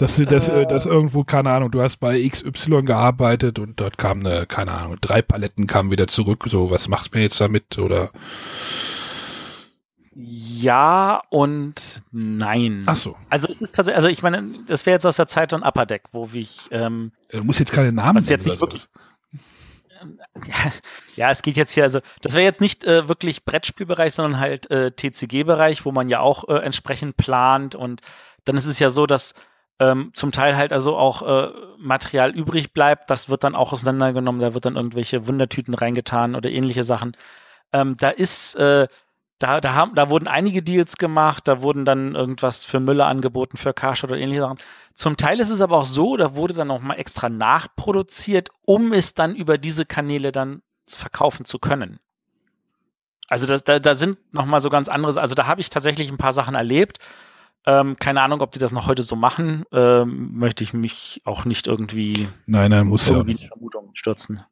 dass, dass, äh, dass irgendwo, keine Ahnung, du hast bei XY gearbeitet und dort kam eine, keine Ahnung, drei Paletten kamen wieder zurück, so, was machst du mir jetzt damit? Oder ja und nein. Ach so. Also es ist tatsächlich, also ich meine, das wäre jetzt aus der Zeit von Upper Deck, wo ich ähm, du musst jetzt keine Namen was jetzt nicht wirklich, ja, ja, es geht jetzt hier, also das wäre jetzt nicht äh, wirklich Brettspielbereich, sondern halt äh, TCG-Bereich, wo man ja auch äh, entsprechend plant. Und dann ist es ja so, dass ähm, zum Teil halt also auch äh, Material übrig bleibt, das wird dann auch auseinandergenommen, da wird dann irgendwelche Wundertüten reingetan oder ähnliche Sachen. Ähm, da ist äh, da, da, haben, da wurden einige Deals gemacht, da wurden dann irgendwas für Müller angeboten, für Karstadt oder ähnliche Sachen. Zum Teil ist es aber auch so, da wurde dann noch mal extra nachproduziert, um es dann über diese Kanäle dann verkaufen zu können. Also das, da, da sind noch mal so ganz andere, also da habe ich tatsächlich ein paar Sachen erlebt. Ähm, keine Ahnung, ob die das noch heute so machen. Ähm, möchte ich mich auch nicht irgendwie nein, nein, muss irgendwie ja nicht. Vermutung stürzen.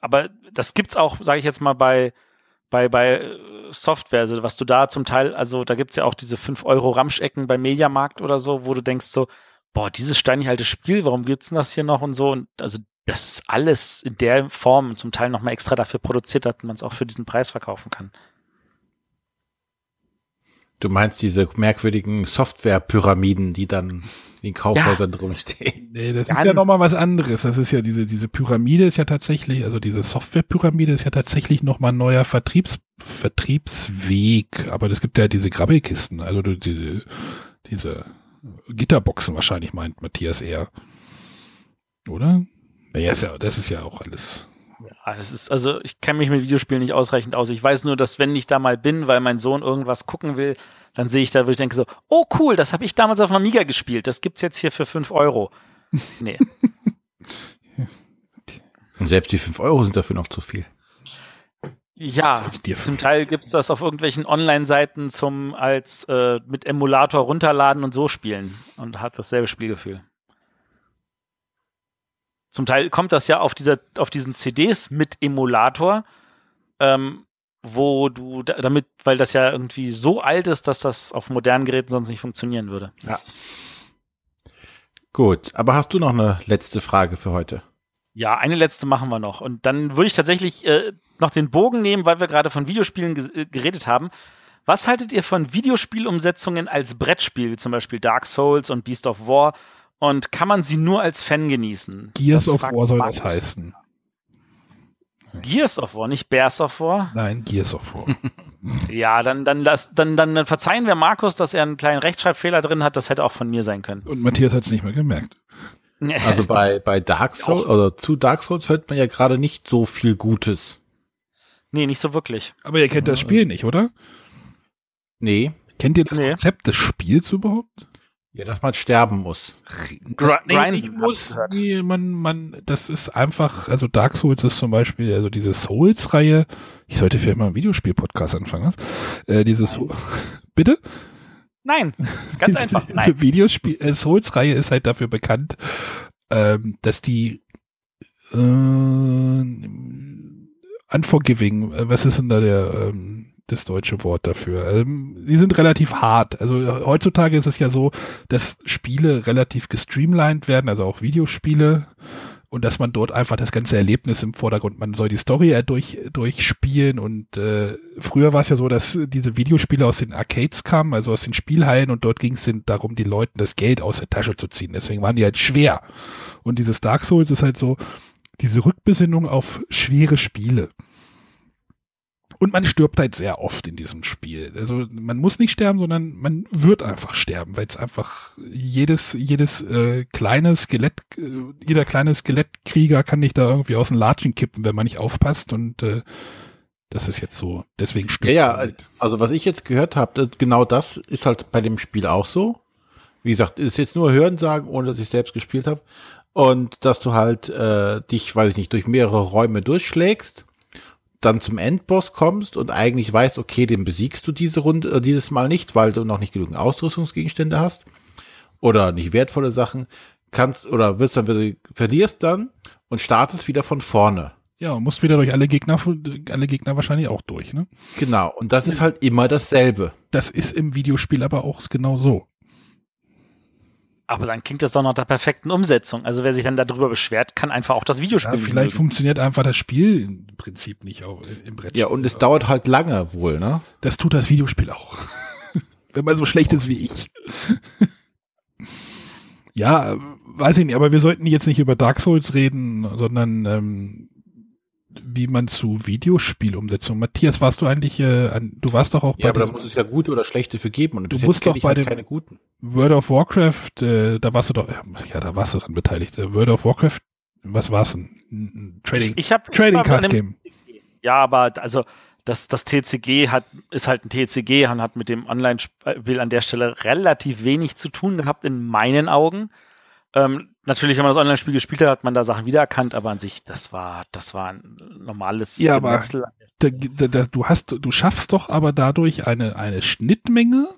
Aber das gibt's auch, sage ich jetzt mal, bei bei, bei äh, Software, also was du da zum Teil, also da gibt es ja auch diese 5 Euro Ramschecken beim Mediamarkt oder so, wo du denkst so, boah, dieses steinig alte Spiel, warum gibt's denn das hier noch und so? Und also das ist alles in der Form zum Teil nochmal extra dafür produziert, dass man es auch für diesen Preis verkaufen kann. Du meinst diese merkwürdigen Software-Pyramiden, die dann in Kaufhäusern ja. drumstehen. Nee, das Ganz ist ja nochmal was anderes. Das ist ja diese, diese Pyramide ist ja tatsächlich, also diese Software-Pyramide ist ja tatsächlich nochmal ein neuer Vertriebs, Vertriebsweg. Aber es gibt ja diese Grabbelkisten, also diese, diese Gitterboxen wahrscheinlich meint Matthias eher. Oder? Naja, ist ja, das ist ja auch alles ja, es ist, also ich kenne mich mit Videospielen nicht ausreichend aus. Ich weiß nur, dass wenn ich da mal bin, weil mein Sohn irgendwas gucken will, dann sehe ich da, wo ich denke so, oh cool, das habe ich damals auf Amiga gespielt. Das gibt's jetzt hier für 5 Euro. Nee. Und selbst die 5 Euro sind dafür noch zu viel. Ja, zum Teil gibt's das auf irgendwelchen Online-Seiten zum als äh, mit Emulator runterladen und so spielen und hat dasselbe Spielgefühl. Zum Teil kommt das ja auf, dieser, auf diesen CDs mit Emulator, ähm, wo du damit, weil das ja irgendwie so alt ist, dass das auf modernen Geräten sonst nicht funktionieren würde. Ja. Gut, aber hast du noch eine letzte Frage für heute? Ja, eine letzte machen wir noch. Und dann würde ich tatsächlich äh, noch den Bogen nehmen, weil wir gerade von Videospielen ge äh, geredet haben. Was haltet ihr von Videospielumsetzungen als Brettspiel, wie zum Beispiel Dark Souls und Beast of War und kann man sie nur als Fan genießen. Gears das of War soll Markus. das heißen. Gears of War, nicht Bears of War? Nein, Gears of War. ja, dann, dann, lass, dann, dann, dann verzeihen wir Markus, dass er einen kleinen Rechtschreibfehler drin hat. Das hätte auch von mir sein können. Und Matthias hat es nicht mehr gemerkt. Also bei, bei Dark Souls oder zu Dark Souls hört man ja gerade nicht so viel Gutes. Nee, nicht so wirklich. Aber ihr kennt das Spiel nicht, oder? Nee. Kennt ihr das nee. Konzept des Spiels überhaupt? Ja, dass man sterben muss. Grinden muss. Nee, man, man, das ist einfach, also Dark Souls ist zum Beispiel, also diese Souls-Reihe, ich sollte vielleicht mal einen Videospiel-Podcast anfangen, äh, dieses, bitte? Nein, ganz einfach. Nein. Diese Videospiel, äh, Souls-Reihe ist halt dafür bekannt, ähm, dass die, äh, Unforgiving, äh, was ist denn da der, ähm, das deutsche Wort dafür. Ähm, die sind relativ hart. Also heutzutage ist es ja so, dass Spiele relativ gestreamlined werden, also auch Videospiele und dass man dort einfach das ganze Erlebnis im Vordergrund, man soll die Story durch, durchspielen und äh, früher war es ja so, dass diese Videospiele aus den Arcades kamen, also aus den Spielhallen und dort ging es darum, die Leuten das Geld aus der Tasche zu ziehen. Deswegen waren die halt schwer. Und dieses Dark Souls ist halt so diese Rückbesinnung auf schwere Spiele. Und man stirbt halt sehr oft in diesem Spiel. Also man muss nicht sterben, sondern man wird einfach sterben, weil es einfach jedes, jedes äh, kleine Skelett, äh, jeder kleine Skelettkrieger kann nicht da irgendwie aus den Latschen kippen, wenn man nicht aufpasst. Und äh, das ist jetzt so, deswegen stirbt Ja, ja, halt. also was ich jetzt gehört habe, genau das ist halt bei dem Spiel auch so. Wie gesagt, ist jetzt nur Hören sagen, ohne dass ich selbst gespielt habe. Und dass du halt äh, dich, weiß ich nicht, durch mehrere Räume durchschlägst dann zum Endboss kommst und eigentlich weißt, okay, den besiegst du diese Runde, äh, dieses Mal nicht, weil du noch nicht genügend Ausrüstungsgegenstände hast oder nicht wertvolle Sachen, kannst oder wirst dann verlierst dann und startest wieder von vorne. Ja, musst wieder durch alle Gegner, alle Gegner wahrscheinlich auch durch, ne? Genau, und das ist halt immer dasselbe. Das ist im Videospiel aber auch genau so. Aber dann klingt das doch nach der perfekten Umsetzung. Also wer sich dann darüber beschwert, kann einfach auch das Videospiel. Ja, vielleicht mögen. funktioniert einfach das Spiel im Prinzip nicht auch im Brett. Ja, und es dauert halt lange wohl, ne? Das tut das Videospiel auch. Wenn man so schlecht ist wie ich. ja, weiß ich nicht, aber wir sollten jetzt nicht über Dark Souls reden, sondern ähm, wie man zu Videospielumsetzung. Matthias, warst du eigentlich, äh, an, du warst doch auch bei. Ja, aber da muss es ja gute oder schlechte für geben und du musst doch bei halt keine guten. World of Warcraft, äh, da warst du doch, ja, da warst du dran beteiligt. Äh, World of Warcraft, was war's denn? Ein Trading, ich, ich hab, Trading ich Card Game. Ja, aber also das, das TCG hat, ist halt ein TCG und hat mit dem Online-Spiel an der Stelle relativ wenig zu tun gehabt, in meinen Augen. Ähm, natürlich, wenn man das Online-Spiel gespielt hat, hat man da Sachen wiedererkannt, aber an sich, das war, das war ein normales ja, Gemetzel. Aber da, da, da, du hast, du schaffst doch aber dadurch eine, eine Schnittmenge,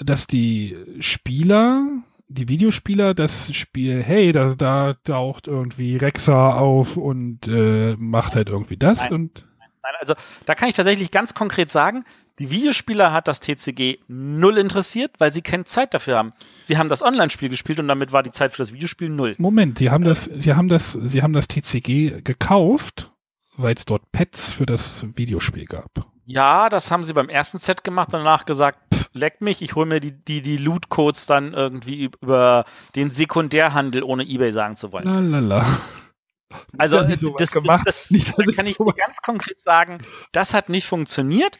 dass die Spieler, die Videospieler das Spiel, hey, da, da taucht irgendwie Rexa auf und äh, macht halt irgendwie das Nein. und. Nein, also da kann ich tatsächlich ganz konkret sagen, die Videospieler hat das TCG null interessiert, weil sie keine Zeit dafür haben. Sie haben das Online-Spiel gespielt und damit war die Zeit für das Videospiel null. Moment, sie haben das, sie haben das, sie haben das TCG gekauft, weil es dort Pets für das Videospiel gab. Ja, das haben sie beim ersten Set gemacht und danach gesagt, pff, leck mich, ich hole mir die, die, die Loot-Codes dann irgendwie über den Sekundärhandel, ohne Ebay sagen zu wollen. Lalala. Also, das, das, das, das, kann ich ganz konkret sagen, das hat nicht funktioniert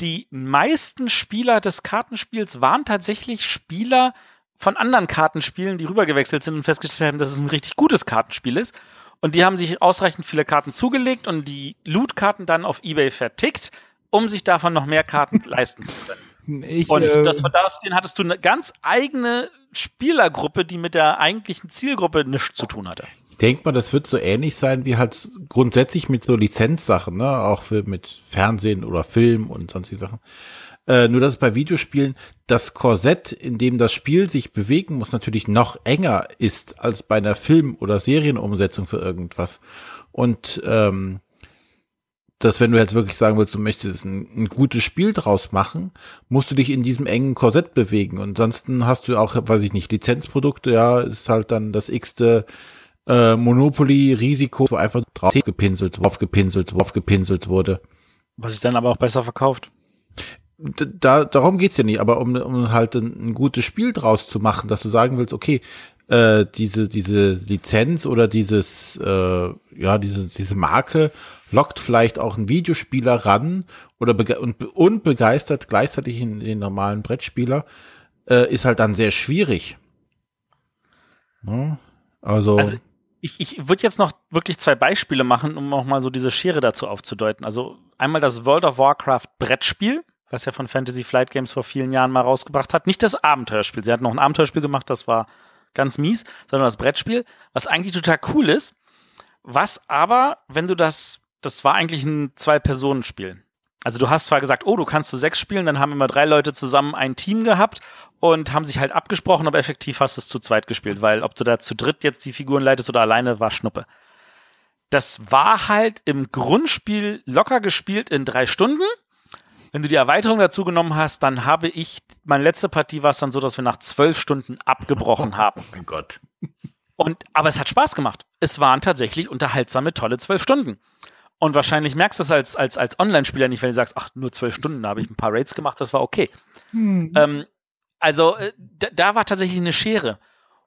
die meisten Spieler des Kartenspiels waren tatsächlich Spieler von anderen Kartenspielen, die rübergewechselt sind und festgestellt haben, dass es ein richtig gutes Kartenspiel ist. Und die haben sich ausreichend viele Karten zugelegt und die Loot-Karten dann auf Ebay vertickt, um sich davon noch mehr Karten leisten zu können. Ich, und äh, das, das, den hattest du eine ganz eigene Spielergruppe, die mit der eigentlichen Zielgruppe nichts zu tun hatte. Ich denke mal, das wird so ähnlich sein wie halt grundsätzlich mit so Lizenzsachen, ne? Auch für mit Fernsehen oder Film und sonstige Sachen. Äh, nur dass bei Videospielen das Korsett, in dem das Spiel sich bewegen muss, natürlich noch enger ist als bei einer Film- oder Serienumsetzung für irgendwas. Und ähm, dass wenn du jetzt wirklich sagen willst, du möchtest ein, ein, gutes Spiel draus machen, musst du dich in diesem engen Korsett bewegen. Und ansonsten hast du auch, weiß ich nicht, Lizenzprodukte, ja, ist halt dann das x-te äh, Monopoly Risiko einfach drauf gepinselt, drauf gepinselt, drauf gepinselt wurde. Was sich dann aber auch besser verkauft. Da, darum geht's ja nicht, aber um, um halt ein, ein gutes Spiel draus zu machen, dass du sagen willst, okay, äh, diese, diese Lizenz oder dieses, äh, ja, diese, diese Marke lockt vielleicht auch einen Videospieler ran oder bege und, und begeistert gleichzeitig den, den normalen Brettspieler, äh, ist halt dann sehr schwierig. Ja, also, also ich, ich würde jetzt noch wirklich zwei Beispiele machen, um auch mal so diese Schere dazu aufzudeuten. Also einmal das World of Warcraft Brettspiel, was ja von Fantasy Flight Games vor vielen Jahren mal rausgebracht hat. Nicht das Abenteuerspiel. Sie hat noch ein Abenteuerspiel gemacht, das war ganz mies, sondern das Brettspiel, was eigentlich total cool ist. Was aber, wenn du das, das war eigentlich ein Zwei-Personen-Spiel. Also du hast zwar gesagt, oh, du kannst zu sechs spielen, dann haben immer drei Leute zusammen ein Team gehabt und haben sich halt abgesprochen, aber effektiv hast du es zu zweit gespielt, weil ob du da zu dritt jetzt die Figuren leitest oder alleine, war Schnuppe. Das war halt im Grundspiel locker gespielt in drei Stunden, Wenn du die Erweiterung dazu genommen hast, dann habe ich, meine letzte Partie war es dann so, dass wir nach zwölf Stunden abgebrochen haben. Oh mein Gott. Und, aber es hat Spaß gemacht. Es waren tatsächlich unterhaltsame, tolle zwölf Stunden. Und wahrscheinlich merkst du es als, als, als Online-Spieler nicht, wenn du sagst, ach, nur zwölf Stunden, da habe ich ein paar Raids gemacht, das war okay. Hm. Ähm, also, äh, da, da war tatsächlich eine Schere.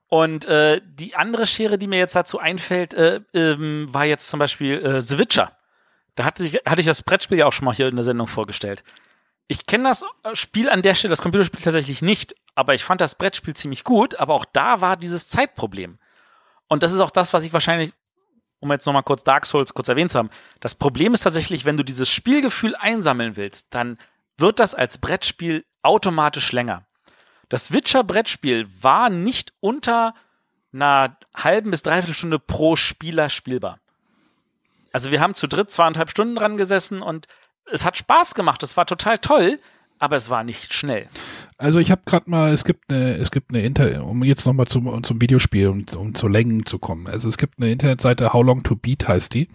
Und äh, die andere Schere, die mir jetzt dazu einfällt, äh, ähm, war jetzt zum Beispiel äh, The Witcher. Da hatte ich, hatte ich das Brettspiel ja auch schon mal hier in der Sendung vorgestellt. Ich kenne das äh, Spiel an der Stelle, das Computerspiel tatsächlich nicht, aber ich fand das Brettspiel ziemlich gut, aber auch da war dieses Zeitproblem. Und das ist auch das, was ich wahrscheinlich, um jetzt nochmal kurz Dark Souls kurz erwähnt zu haben, das Problem ist tatsächlich, wenn du dieses Spielgefühl einsammeln willst, dann wird das als Brettspiel automatisch länger. Das Witcher-Brettspiel war nicht unter einer halben bis dreiviertel Stunde pro Spieler spielbar. Also wir haben zu dritt zweieinhalb Stunden dran gesessen und es hat Spaß gemacht. Es war total toll, aber es war nicht schnell. Also ich habe gerade mal, es gibt eine, es gibt eine Inter, um jetzt nochmal zum, zum Videospiel, um, um zu Längen zu kommen. Also es gibt eine Internetseite, How Long to Beat heißt die.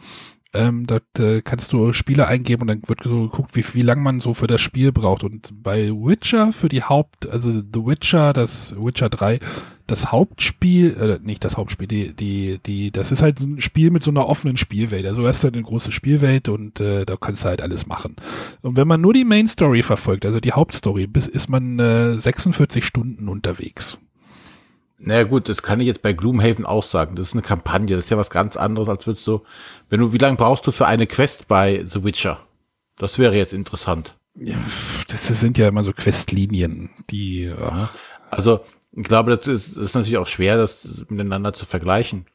Ähm, dort äh, kannst du Spiele eingeben und dann wird so geguckt, wie, wie lang man so für das Spiel braucht. Und bei Witcher für die Haupt, also The Witcher, das Witcher 3, das Hauptspiel, äh, nicht das Hauptspiel, die, die, die, das ist halt ein Spiel mit so einer offenen Spielwelt. Also du hast halt eine große Spielwelt und äh, da kannst du halt alles machen. Und wenn man nur die Main Story verfolgt, also die Hauptstory, bis ist man äh, 46 Stunden unterwegs. Naja gut, das kann ich jetzt bei Gloomhaven auch sagen. Das ist eine Kampagne, das ist ja was ganz anderes, als würdest du, wenn du, wie lange brauchst du für eine Quest bei The Witcher? Das wäre jetzt interessant. Ja, das sind ja immer so Questlinien, die. Ja. Also, ich glaube, das ist, das ist natürlich auch schwer, das miteinander zu vergleichen.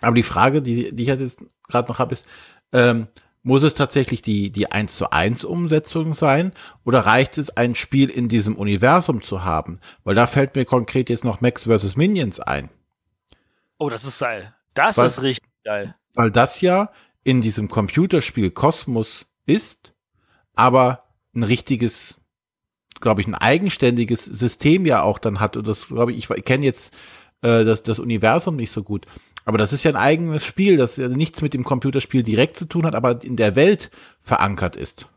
Aber die Frage, die, die ich jetzt gerade noch habe, ist, ähm, muss es tatsächlich die, die 1 zu 1 Umsetzung sein oder reicht es, ein Spiel in diesem Universum zu haben? Weil da fällt mir konkret jetzt noch Max vs. Minions ein. Oh, das ist geil. Das weil, ist richtig geil. Weil das ja in diesem Computerspiel Kosmos ist, aber ein richtiges, glaube ich, ein eigenständiges System ja auch dann hat. Und das, glaube ich, ich kenne jetzt äh, das, das Universum nicht so gut. Aber das ist ja ein eigenes Spiel, das ja nichts mit dem Computerspiel direkt zu tun hat, aber in der Welt verankert ist.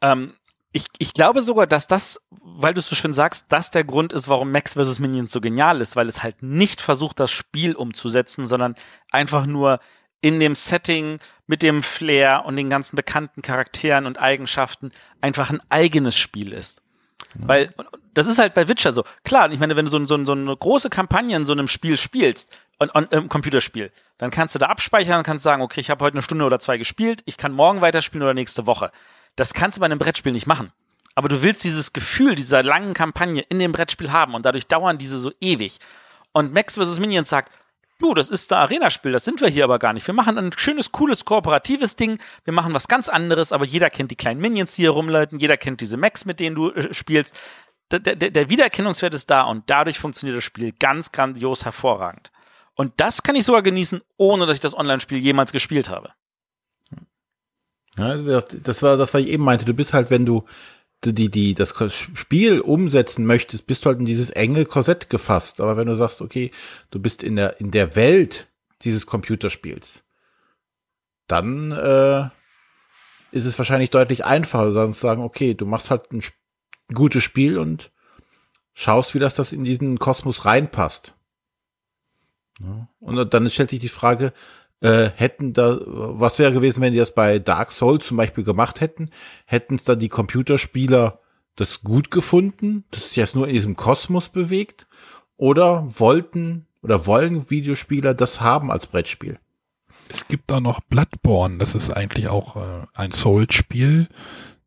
Ähm, ich, ich glaube sogar, dass das, weil du es so schön sagst, das der Grund ist, warum Max vs. Minions so genial ist, weil es halt nicht versucht, das Spiel umzusetzen, sondern einfach nur in dem Setting mit dem Flair und den ganzen bekannten Charakteren und Eigenschaften einfach ein eigenes Spiel ist. Ja. Weil das ist halt bei Witcher so. Klar, ich meine, wenn du so, so, so eine große Kampagne in so einem Spiel spielst, und, und im Computerspiel, dann kannst du da abspeichern und kannst sagen, okay, ich habe heute eine Stunde oder zwei gespielt, ich kann morgen weiterspielen oder nächste Woche. Das kannst du bei einem Brettspiel nicht machen. Aber du willst dieses Gefühl dieser langen Kampagne in dem Brettspiel haben und dadurch dauern diese so ewig. Und Max vs. Minions sagt, du, das ist der Arena-Spiel, das sind wir hier aber gar nicht. Wir machen ein schönes, cooles, kooperatives Ding. Wir machen was ganz anderes, aber jeder kennt die kleinen Minions, die hier rumleiten. Jeder kennt diese Max, mit denen du äh, spielst. Der, der, der Wiedererkennungswert ist da und dadurch funktioniert das Spiel ganz grandios hervorragend. Und das kann ich sogar genießen, ohne dass ich das Online-Spiel jemals gespielt habe. Ja, das war das, was ich eben meinte. Du bist halt, wenn du die, die, das Spiel umsetzen möchtest, bist du halt in dieses enge Korsett gefasst. Aber wenn du sagst, okay, du bist in der, in der Welt dieses Computerspiels, dann äh, ist es wahrscheinlich deutlich einfacher, zu sagen, okay, du machst halt ein, ein gutes Spiel und schaust, wie das, das in diesen Kosmos reinpasst. Und dann stellt sich die Frage, äh, hätten da, was wäre gewesen, wenn die das bei Dark Souls zum Beispiel gemacht hätten? Hätten es dann die Computerspieler das gut gefunden, dass sich jetzt nur in diesem Kosmos bewegt? Oder wollten oder wollen Videospieler das haben als Brettspiel? Es gibt da noch Bloodborne, das ist eigentlich auch äh, ein Souls-Spiel.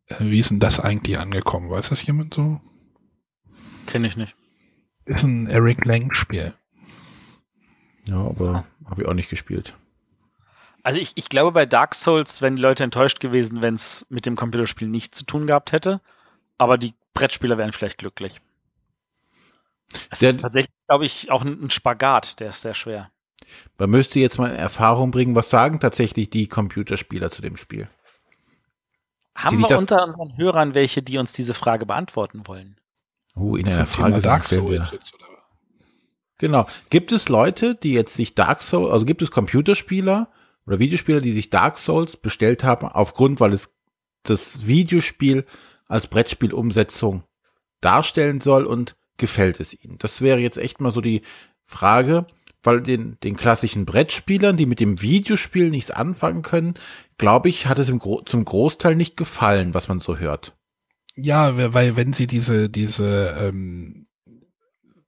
Äh, wie ist denn das eigentlich angekommen? Weiß das jemand so? Kenne ich nicht. Ist ein Eric Lang-Spiel. Ja, aber habe ich auch nicht gespielt. Also ich, ich glaube, bei Dark Souls wären die Leute enttäuscht gewesen, wenn es mit dem Computerspiel nichts zu tun gehabt hätte. Aber die Brettspieler wären vielleicht glücklich. Es ist tatsächlich, glaube ich, auch ein, ein Spagat, der ist sehr schwer. Man müsste jetzt mal in Erfahrung bringen, was sagen tatsächlich die Computerspieler zu dem Spiel? Haben wir unter unseren Hörern welche, die uns diese Frage beantworten wollen? Oh, in einer Frage Dark Souls jetzt, oder? Genau. Gibt es Leute, die jetzt sich Dark Souls, also gibt es Computerspieler oder Videospieler, die sich Dark Souls bestellt haben, aufgrund, weil es das Videospiel als Brettspielumsetzung darstellen soll und gefällt es ihnen? Das wäre jetzt echt mal so die Frage, weil den, den klassischen Brettspielern, die mit dem Videospiel nichts anfangen können, glaube ich, hat es im Gro zum Großteil nicht gefallen, was man so hört. Ja, weil wenn sie diese, diese ähm,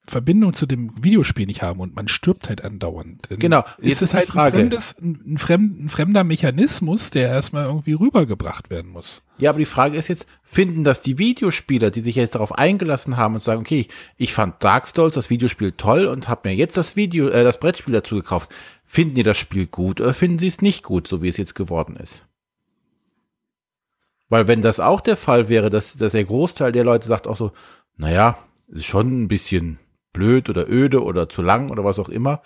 Verbindung zu dem Videospiel nicht haben und man stirbt halt andauernd. Genau, jetzt ist, ist halt Frage. Ein, fremdes, ein, fremd, ein fremder Mechanismus, der erstmal irgendwie rübergebracht werden muss. Ja, aber die Frage ist jetzt, finden das die Videospieler, die sich jetzt darauf eingelassen haben und sagen, okay, ich fand Dark Souls, das Videospiel toll und habe mir jetzt das Video, äh, das Brettspiel dazu gekauft. Finden die das Spiel gut oder finden sie es nicht gut, so wie es jetzt geworden ist? Weil wenn das auch der Fall wäre, dass, dass der Großteil der Leute sagt auch so, naja, ist schon ein bisschen blöd oder öde oder zu lang oder was auch immer,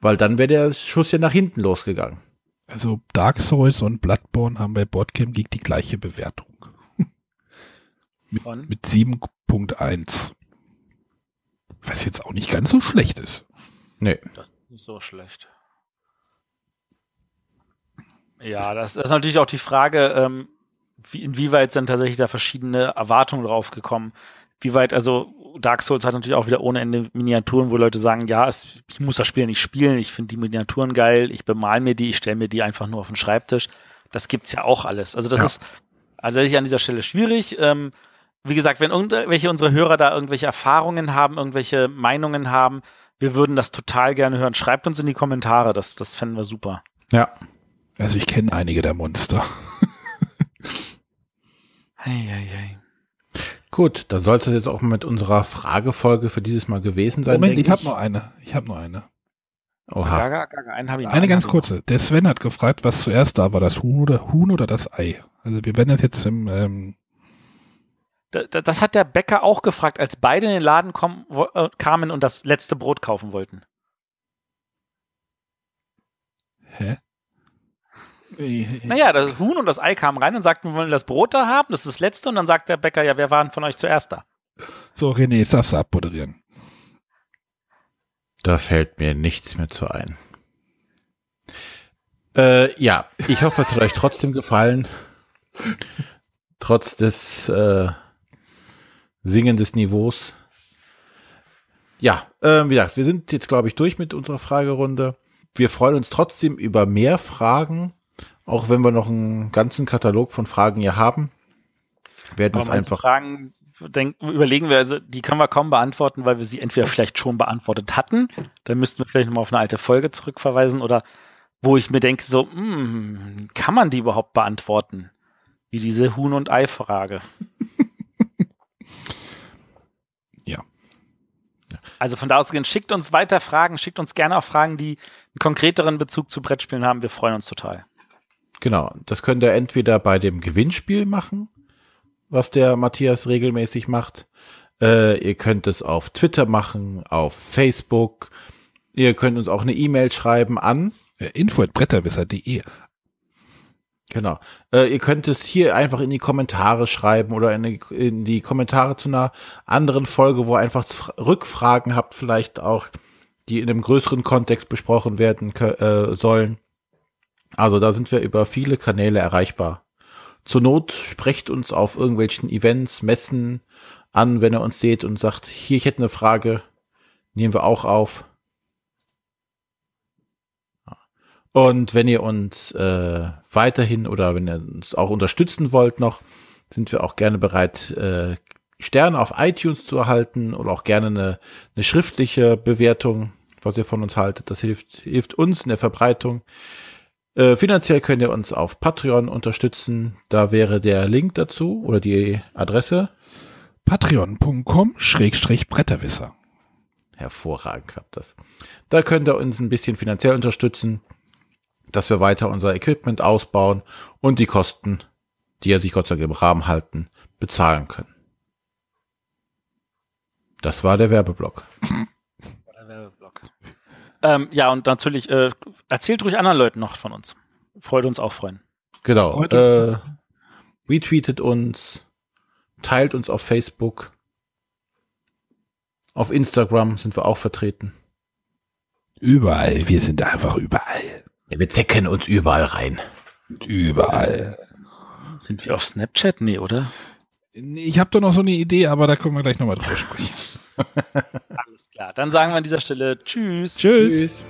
weil dann wäre der Schuss ja nach hinten losgegangen. Also Dark Souls und Bloodborne haben bei Boardgame Geek die gleiche Bewertung. mit, mit 7.1. Was jetzt auch nicht ganz so schlecht ist. Nee. Das ist nicht so schlecht. Ja, das, das ist natürlich auch die Frage, ähm, wie, inwieweit sind tatsächlich da verschiedene Erwartungen drauf gekommen. Wie weit, also Dark Souls hat natürlich auch wieder ohne Ende Miniaturen, wo Leute sagen, ja, es, ich muss das Spiel nicht spielen, ich finde die Miniaturen geil, ich bemal mir die, ich stelle mir die einfach nur auf den Schreibtisch. Das gibt's ja auch alles. Also das ja. ist also an dieser Stelle schwierig. Ähm, wie gesagt, wenn irgendwelche unserer Hörer da irgendwelche Erfahrungen haben, irgendwelche Meinungen haben, wir würden das total gerne hören. Schreibt uns in die Kommentare, das, das fänden wir super. Ja. Also ich kenne einige der Monster. Hey, hey, hey. Gut, dann soll es jetzt auch mit unserer Fragefolge für dieses Mal gewesen sein. Moment, ich habe noch eine. Ich habe noch eine. Oha. Gaga, Gaga, einen eine einen ganz kurze. Der Sven hat gefragt, was zuerst da war, das Huhn oder Huhn oder das Ei. Also wir werden das jetzt im ähm das hat der Bäcker auch gefragt, als beide in den Laden kommen, äh, kamen und das letzte Brot kaufen wollten. Hä? Naja, das Huhn und das Ei kamen rein und sagten, wir wollen das Brot da haben, das ist das letzte. Und dann sagt der Bäcker, ja, wer war von euch zuerst da? So, René, jetzt darfst du abmoderieren. Da fällt mir nichts mehr zu ein. Äh, ja, ich hoffe, es hat euch trotzdem gefallen. Trotz des äh, Singen des Niveaus. Ja, äh, wie gesagt, wir sind jetzt, glaube ich, durch mit unserer Fragerunde. Wir freuen uns trotzdem über mehr Fragen auch wenn wir noch einen ganzen Katalog von Fragen hier haben, werden es einfach. Fragen denken, überlegen wir, also die können wir kaum beantworten, weil wir sie entweder vielleicht schon beantwortet hatten, dann müssten wir vielleicht nochmal auf eine alte Folge zurückverweisen oder wo ich mir denke, so, mh, hm, kann man die überhaupt beantworten? Wie diese Huhn- und Ei-Frage. ja. Also von da aus gehen, schickt uns weiter Fragen, schickt uns gerne auch Fragen, die einen konkreteren Bezug zu Brettspielen haben. Wir freuen uns total. Genau, das könnt ihr entweder bei dem Gewinnspiel machen, was der Matthias regelmäßig macht. Äh, ihr könnt es auf Twitter machen, auf Facebook. Ihr könnt uns auch eine E-Mail schreiben an info@bretterwisser.de. Genau. Äh, ihr könnt es hier einfach in die Kommentare schreiben oder in die, in die Kommentare zu einer anderen Folge, wo ihr einfach Rückfragen habt, vielleicht auch, die in einem größeren Kontext besprochen werden äh, sollen. Also da sind wir über viele Kanäle erreichbar. Zur Not sprecht uns auf irgendwelchen Events, Messen an, wenn ihr uns seht und sagt, hier, ich hätte eine Frage, nehmen wir auch auf. Und wenn ihr uns äh, weiterhin oder wenn ihr uns auch unterstützen wollt noch, sind wir auch gerne bereit, äh, Sterne auf iTunes zu erhalten oder auch gerne eine, eine schriftliche Bewertung, was ihr von uns haltet. Das hilft, hilft uns in der Verbreitung. Äh, finanziell könnt ihr uns auf Patreon unterstützen. Da wäre der Link dazu oder die Adresse. Patreon.com-Bretterwisser. Hervorragend klappt das. Da könnt ihr uns ein bisschen finanziell unterstützen, dass wir weiter unser Equipment ausbauen und die Kosten, die ja sich Gott sei Dank im Rahmen halten, bezahlen können. Das war der Werbeblock. Ähm, ja, und natürlich äh, erzählt ruhig anderen Leuten noch von uns. Freut uns auch freuen. Genau. Äh, retweetet uns, teilt uns auf Facebook. Auf Instagram sind wir auch vertreten. Überall. Wir sind einfach überall. Ja, wir zecken uns überall rein. Überall. Sind wir auf Snapchat? Nee, oder? Ich habe doch noch so eine Idee, aber da können wir gleich nochmal drüber sprechen. Alles klar. Dann sagen wir an dieser Stelle Tschüss. Tschüss. Tschüss.